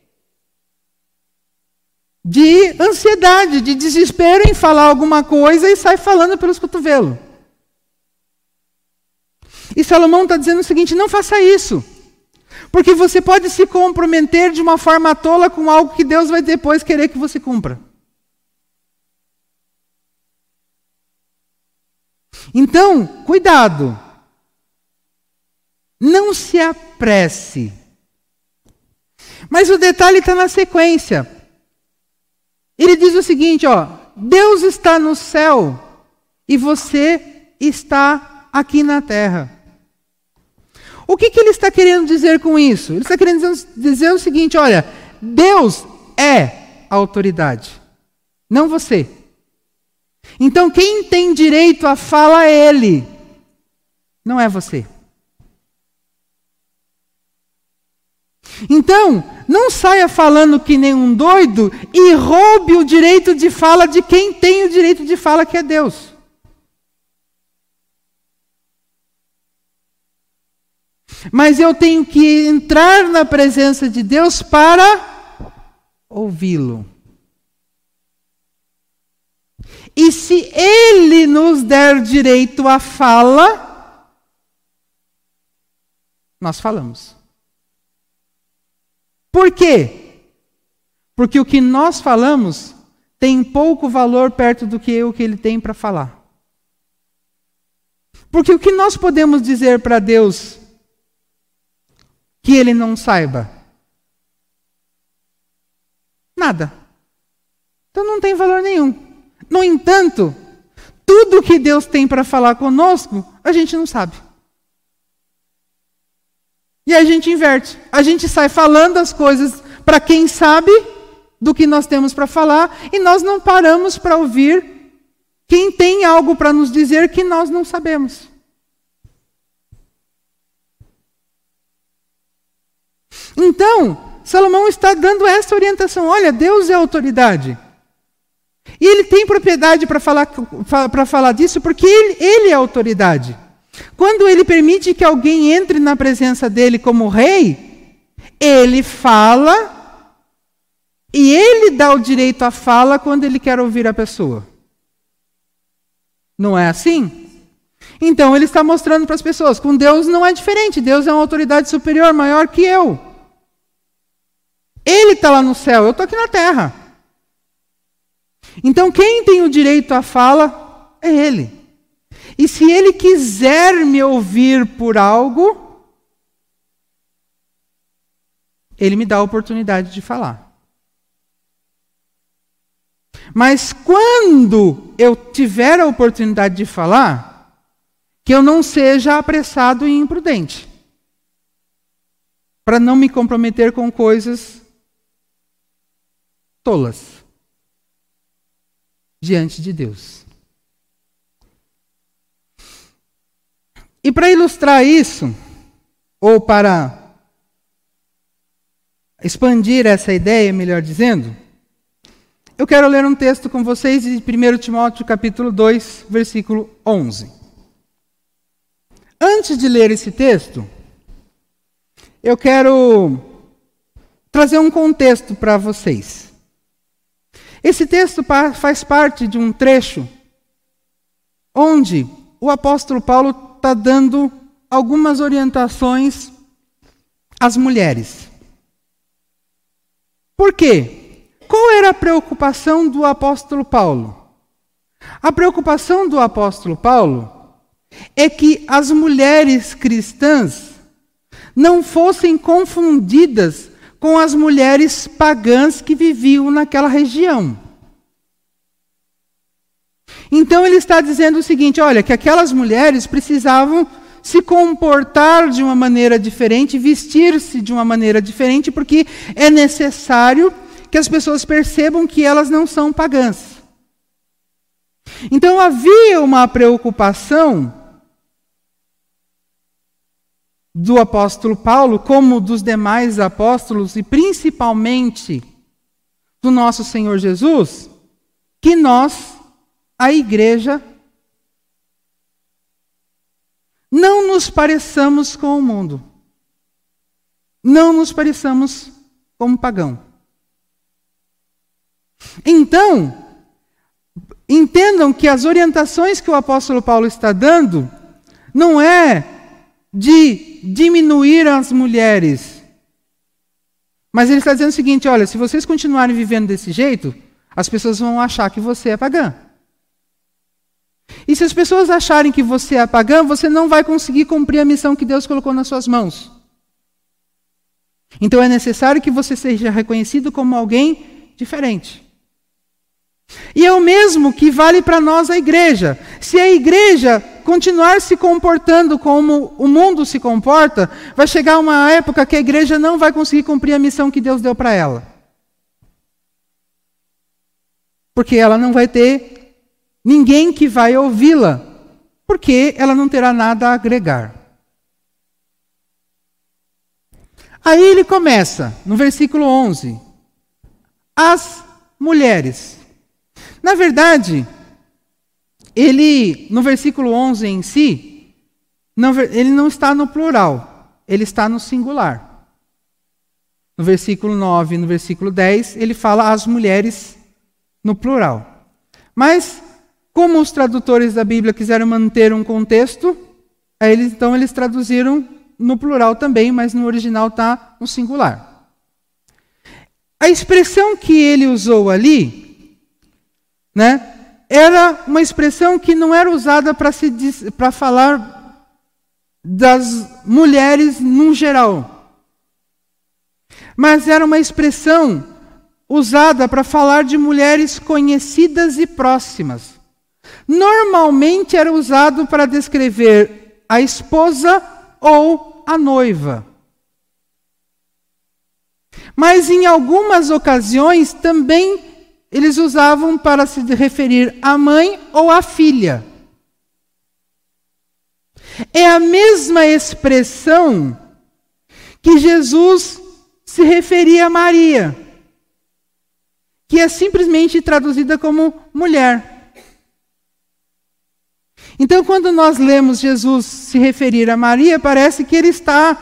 De ansiedade, de desespero em falar alguma coisa e sai falando pelos cotovelos. E Salomão está dizendo o seguinte: não faça isso. Porque você pode se comprometer de uma forma tola com algo que Deus vai depois querer que você cumpra. Então, cuidado. Não se apresse. Mas o detalhe está na sequência. Ele diz o seguinte: ó, Deus está no céu e você está aqui na terra. O que, que ele está querendo dizer com isso? Ele está querendo dizer o seguinte: olha, Deus é a autoridade, não você. Então quem tem direito à fala é Ele, não é você. Então, não saia falando que nem um doido e roube o direito de fala de quem tem o direito de fala, que é Deus. Mas eu tenho que entrar na presença de Deus para ouvi-lo. E se ele nos der direito à fala, nós falamos. Por quê? Porque o que nós falamos tem pouco valor perto do que o que ele tem para falar. Porque o que nós podemos dizer para Deus que ele não saiba? Nada. Então não tem valor nenhum. No entanto, tudo que Deus tem para falar conosco, a gente não sabe. E a gente inverte. A gente sai falando as coisas para quem sabe do que nós temos para falar e nós não paramos para ouvir quem tem algo para nos dizer que nós não sabemos. Então, Salomão está dando essa orientação: olha, Deus é autoridade. E ele tem propriedade para falar, falar disso porque ele, ele é autoridade. Quando ele permite que alguém entre na presença dele como rei, ele fala e ele dá o direito à fala quando ele quer ouvir a pessoa. Não é assim? Então ele está mostrando para as pessoas: com Deus não é diferente. Deus é uma autoridade superior, maior que eu. Ele está lá no céu, eu estou aqui na terra. Então, quem tem o direito à fala é ele. E se ele quiser me ouvir por algo, ele me dá a oportunidade de falar. Mas quando eu tiver a oportunidade de falar, que eu não seja apressado e imprudente. Para não me comprometer com coisas tolas diante de Deus. E para ilustrar isso, ou para expandir essa ideia, melhor dizendo, eu quero ler um texto com vocês de 1 Timóteo capítulo 2, versículo 11. Antes de ler esse texto, eu quero trazer um contexto para vocês. Esse texto faz parte de um trecho onde o apóstolo Paulo está dando algumas orientações às mulheres. Por quê? Qual era a preocupação do apóstolo Paulo? A preocupação do apóstolo Paulo é que as mulheres cristãs não fossem confundidas com as mulheres pagãs que viviam naquela região. Então ele está dizendo o seguinte: olha, que aquelas mulheres precisavam se comportar de uma maneira diferente, vestir-se de uma maneira diferente, porque é necessário que as pessoas percebam que elas não são pagãs. Então havia uma preocupação do apóstolo Paulo, como dos demais apóstolos, e principalmente do nosso Senhor Jesus, que nós, a igreja, não nos pareçamos com o mundo. Não nos pareçamos como pagão. Então, entendam que as orientações que o apóstolo Paulo está dando não é de diminuir as mulheres. Mas ele está dizendo o seguinte: olha, se vocês continuarem vivendo desse jeito, as pessoas vão achar que você é pagã. E se as pessoas acharem que você é pagã, você não vai conseguir cumprir a missão que Deus colocou nas suas mãos. Então é necessário que você seja reconhecido como alguém diferente. E é o mesmo que vale para nós a igreja. Se a igreja continuar se comportando como o mundo se comporta, vai chegar uma época que a igreja não vai conseguir cumprir a missão que Deus deu para ela. Porque ela não vai ter ninguém que vai ouvi-la, porque ela não terá nada a agregar. Aí ele começa, no versículo 11: As mulheres. Na verdade, ele, no versículo 11 em si, não, ele não está no plural, ele está no singular. No versículo 9 e no versículo 10, ele fala as mulheres no plural. Mas, como os tradutores da Bíblia quiseram manter um contexto, eles, então eles traduziram no plural também, mas no original está no singular. A expressão que ele usou ali né? Era uma expressão que não era usada para falar das mulheres no geral, mas era uma expressão usada para falar de mulheres conhecidas e próximas. Normalmente era usado para descrever a esposa ou a noiva. Mas em algumas ocasiões também eles usavam para se referir à mãe ou à filha. É a mesma expressão que Jesus se referia a Maria, que é simplesmente traduzida como mulher. Então, quando nós lemos Jesus se referir a Maria, parece que ele está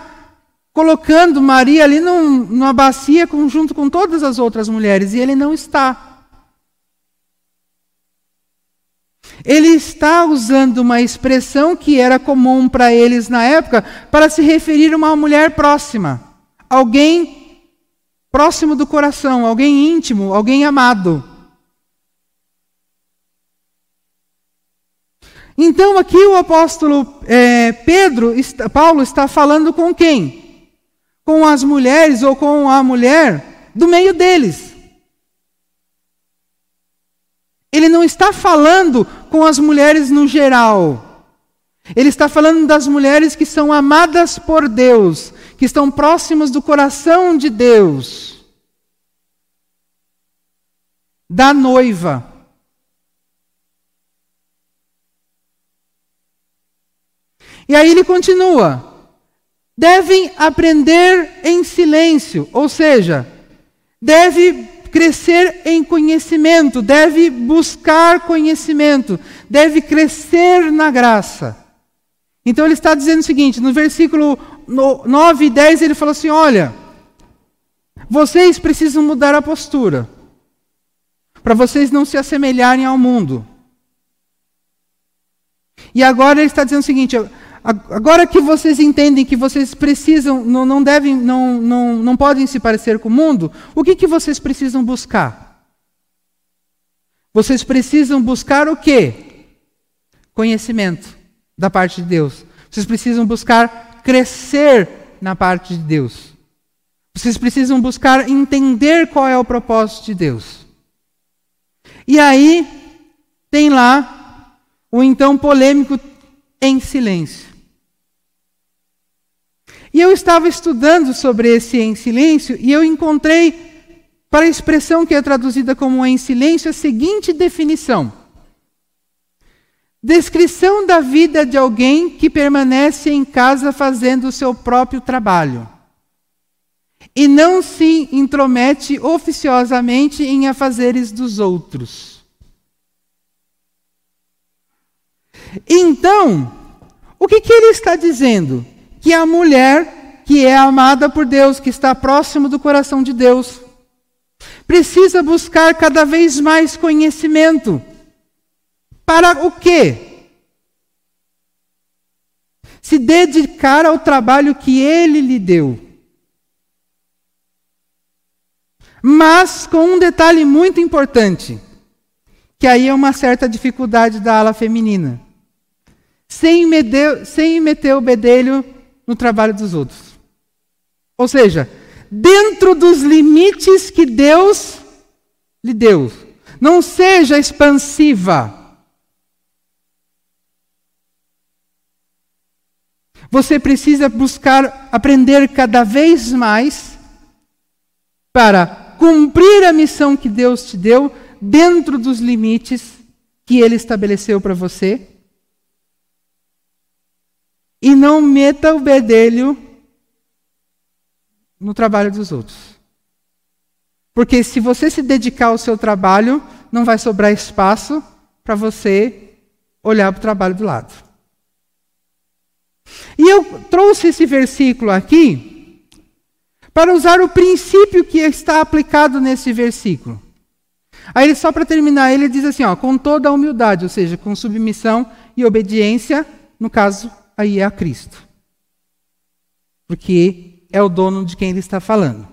colocando Maria ali num, numa bacia junto com todas as outras mulheres, e ele não está. Ele está usando uma expressão que era comum para eles na época para se referir a uma mulher próxima, alguém próximo do coração, alguém íntimo, alguém amado. Então aqui o apóstolo é, Pedro, Paulo está falando com quem? Com as mulheres ou com a mulher do meio deles. Ele não está falando com as mulheres no geral. Ele está falando das mulheres que são amadas por Deus, que estão próximas do coração de Deus. Da noiva. E aí ele continua: devem aprender em silêncio, ou seja, deve crescer em conhecimento, deve buscar conhecimento, deve crescer na graça. Então ele está dizendo o seguinte, no versículo 9 e 10 ele fala assim: olha, vocês precisam mudar a postura, para vocês não se assemelharem ao mundo. E agora ele está dizendo o seguinte: agora que vocês entendem que vocês precisam, não, não devem, não, não, não podem se parecer com o mundo, o que, que vocês precisam buscar? Vocês precisam buscar o quê? Conhecimento da parte de Deus. Vocês precisam buscar crescer na parte de Deus. Vocês precisam buscar entender qual é o propósito de Deus. E aí, tem lá o então polêmico em silêncio. E eu estava estudando sobre esse em silêncio e eu encontrei, para a expressão que é traduzida como em silêncio, a seguinte definição: descrição da vida de alguém que permanece em casa fazendo o seu próprio trabalho e não se intromete oficiosamente em afazeres dos outros. Então, o que, que ele está dizendo? Que a mulher que é amada por Deus, que está próximo do coração de Deus, precisa buscar cada vez mais conhecimento. Para o quê? Se dedicar ao trabalho que ele lhe deu. Mas com um detalhe muito importante, que aí é uma certa dificuldade da ala feminina. Sem sem meter o bedelho no trabalho dos outros. Ou seja, dentro dos limites que Deus lhe deu. Não seja expansiva. Você precisa buscar aprender cada vez mais para cumprir a missão que Deus te deu dentro dos limites que Ele estabeleceu para você. E não meta o bedelho no trabalho dos outros. Porque se você se dedicar ao seu trabalho, não vai sobrar espaço para você olhar para o trabalho do lado. E eu trouxe esse versículo aqui para usar o princípio que está aplicado nesse versículo. Aí, só para terminar, ele diz assim: ó, com toda a humildade, ou seja, com submissão e obediência, no caso, aí é a Cristo. Porque é o dono de quem ele está falando.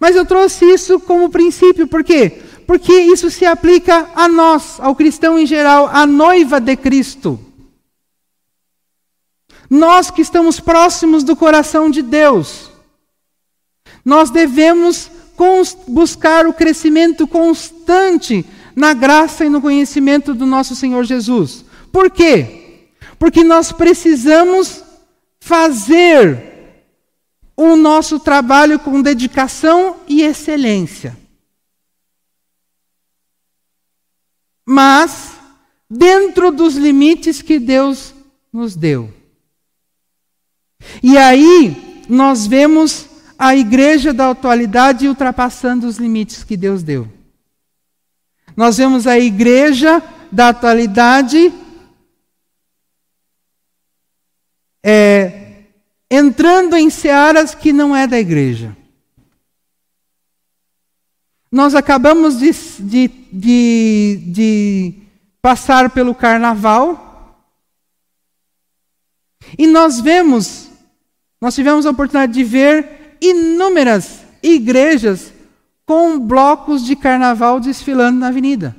Mas eu trouxe isso como princípio, por quê? Porque isso se aplica a nós, ao cristão em geral, à noiva de Cristo. Nós que estamos próximos do coração de Deus. Nós devemos buscar o crescimento constante na graça e no conhecimento do nosso Senhor Jesus. Por quê? Porque nós precisamos fazer o nosso trabalho com dedicação e excelência. Mas dentro dos limites que Deus nos deu. E aí nós vemos a igreja da atualidade ultrapassando os limites que Deus deu. Nós vemos a igreja da atualidade é, entrando em searas que não é da igreja. Nós acabamos de, de, de, de passar pelo carnaval e nós vemos, nós tivemos a oportunidade de ver inúmeras igrejas com blocos de carnaval desfilando na avenida.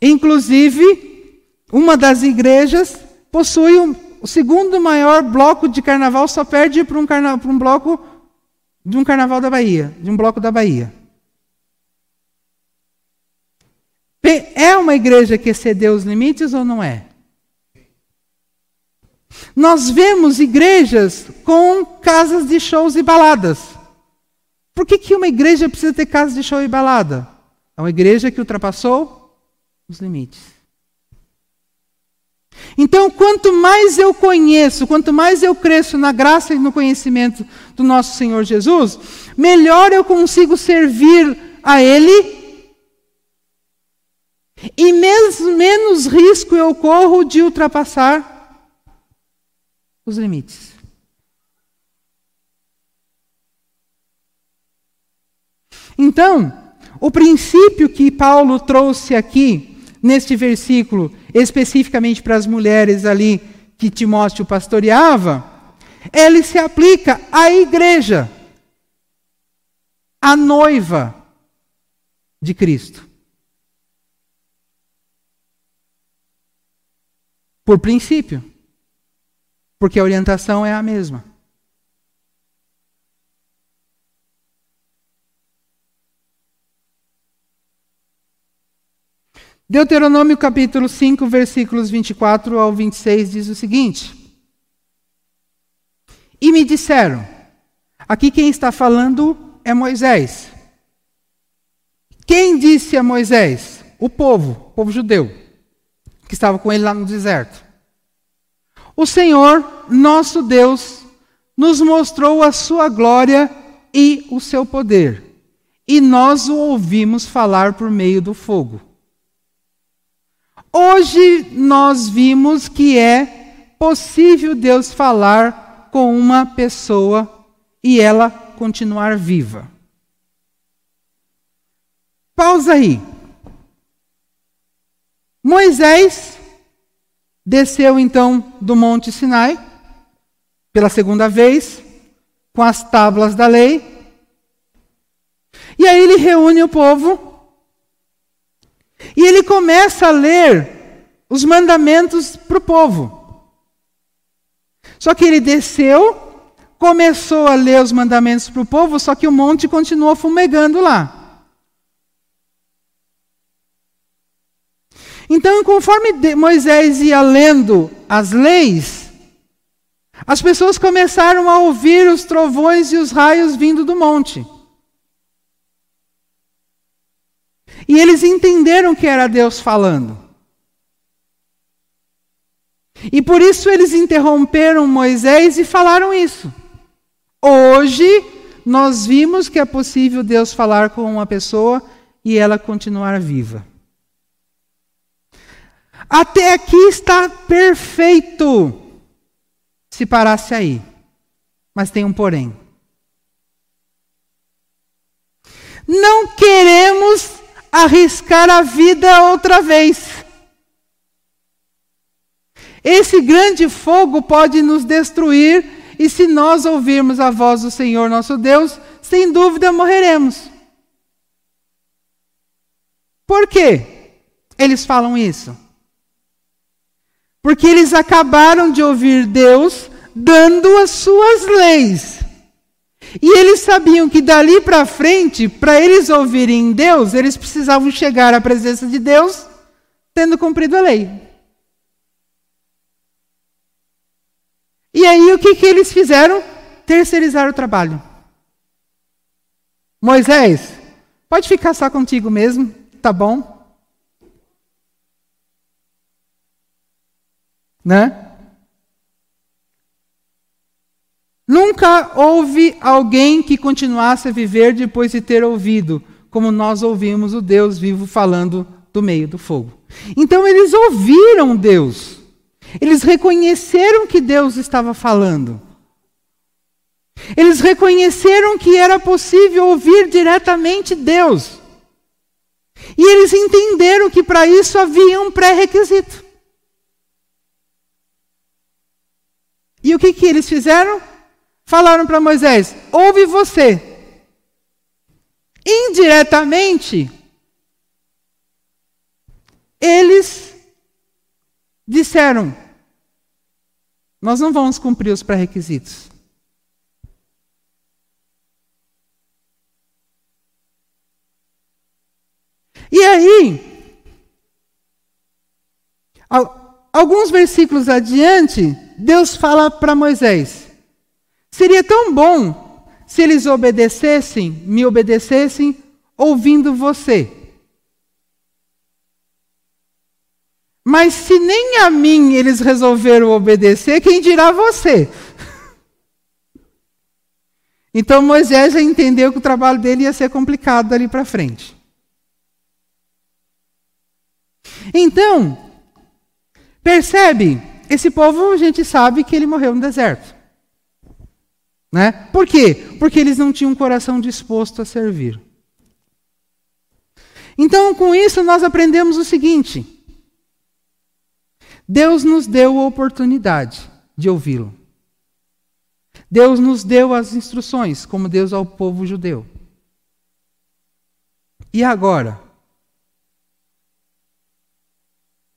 Inclusive, uma das igrejas possui um, o segundo maior bloco de carnaval, só perde para um, um bloco de um carnaval da Bahia, de um bloco da Bahia. É uma igreja que excedeu os limites ou não é? Nós vemos igrejas com casas de shows e baladas. Por que, que uma igreja precisa ter casa de show e balada? É uma igreja que ultrapassou os limites. Então, quanto mais eu conheço, quanto mais eu cresço na graça e no conhecimento do nosso Senhor Jesus, melhor eu consigo servir a Ele e menos risco eu corro de ultrapassar os limites. Então, o princípio que Paulo trouxe aqui, neste versículo, especificamente para as mulheres ali que Timóteo pastoreava, ele se aplica à igreja, à noiva de Cristo. Por princípio. Porque a orientação é a mesma. Deuteronômio capítulo 5, versículos 24 ao 26 diz o seguinte: E me disseram, aqui quem está falando é Moisés. Quem disse a Moisés? O povo, o povo judeu, que estava com ele lá no deserto. O Senhor, nosso Deus, nos mostrou a sua glória e o seu poder, e nós o ouvimos falar por meio do fogo. Hoje nós vimos que é possível Deus falar com uma pessoa e ela continuar viva. Pausa aí. Moisés desceu então do Monte Sinai pela segunda vez com as tábuas da lei. E aí ele reúne o povo e ele começa a ler os mandamentos para o povo. Só que ele desceu, começou a ler os mandamentos para o povo, só que o monte continuou fumegando lá. Então, conforme Moisés ia lendo as leis, as pessoas começaram a ouvir os trovões e os raios vindo do monte. E eles entenderam que era Deus falando. E por isso eles interromperam Moisés e falaram isso. Hoje nós vimos que é possível Deus falar com uma pessoa e ela continuar viva. Até aqui está perfeito. Se parasse aí. Mas tem um porém. Não queremos arriscar a vida outra vez. Esse grande fogo pode nos destruir, e se nós ouvirmos a voz do Senhor nosso Deus, sem dúvida morreremos. Por quê? Eles falam isso. Porque eles acabaram de ouvir Deus dando as suas leis. E eles sabiam que dali para frente, para eles ouvirem Deus, eles precisavam chegar à presença de Deus tendo cumprido a lei. E aí o que, que eles fizeram? Terceirizar o trabalho. Moisés, pode ficar só contigo mesmo, tá bom? Né? Nunca houve alguém que continuasse a viver depois de ter ouvido, como nós ouvimos o Deus vivo falando do meio do fogo. Então eles ouviram Deus. Eles reconheceram que Deus estava falando. Eles reconheceram que era possível ouvir diretamente Deus. E eles entenderam que para isso havia um pré-requisito. E o que, que eles fizeram? Falaram para Moisés: ouve você. Indiretamente, eles disseram: nós não vamos cumprir os pré-requisitos. E aí, alguns versículos adiante, Deus fala para Moisés: Seria tão bom se eles obedecessem, me obedecessem, ouvindo você. Mas se nem a mim eles resolveram obedecer, quem dirá você? Então Moisés já entendeu que o trabalho dele ia ser complicado dali para frente. Então, percebe? Esse povo a gente sabe que ele morreu no deserto. Né? Por quê? Porque eles não tinham um coração disposto a servir. Então, com isso, nós aprendemos o seguinte: Deus nos deu a oportunidade de ouvi-lo. Deus nos deu as instruções, como Deus ao povo judeu. E agora?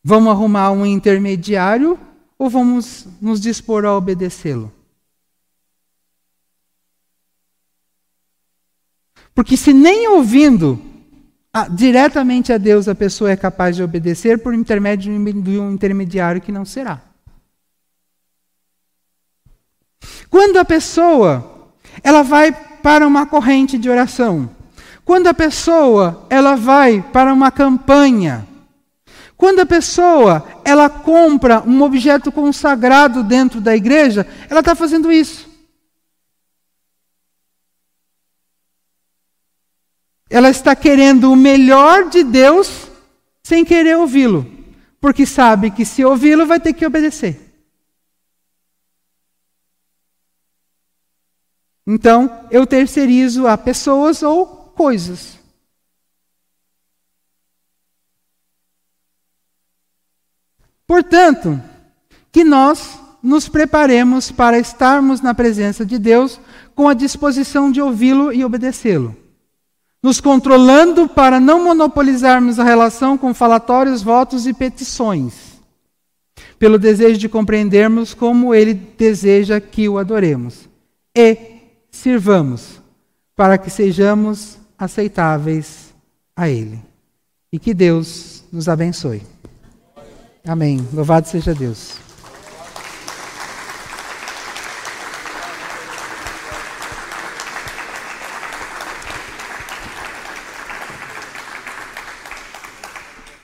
Vamos arrumar um intermediário ou vamos nos dispor a obedecê-lo? Porque se nem ouvindo a, diretamente a Deus a pessoa é capaz de obedecer por intermédio de um intermediário que não será. Quando a pessoa ela vai para uma corrente de oração, quando a pessoa ela vai para uma campanha, quando a pessoa ela compra um objeto consagrado dentro da igreja, ela está fazendo isso. Ela está querendo o melhor de Deus sem querer ouvi-lo, porque sabe que se ouvi-lo vai ter que obedecer. Então, eu terceirizo a pessoas ou coisas. Portanto, que nós nos preparemos para estarmos na presença de Deus com a disposição de ouvi-lo e obedecê-lo. Nos controlando para não monopolizarmos a relação com falatórios, votos e petições, pelo desejo de compreendermos como ele deseja que o adoremos. E sirvamos, para que sejamos aceitáveis a ele. E que Deus nos abençoe. Amém. Louvado seja Deus.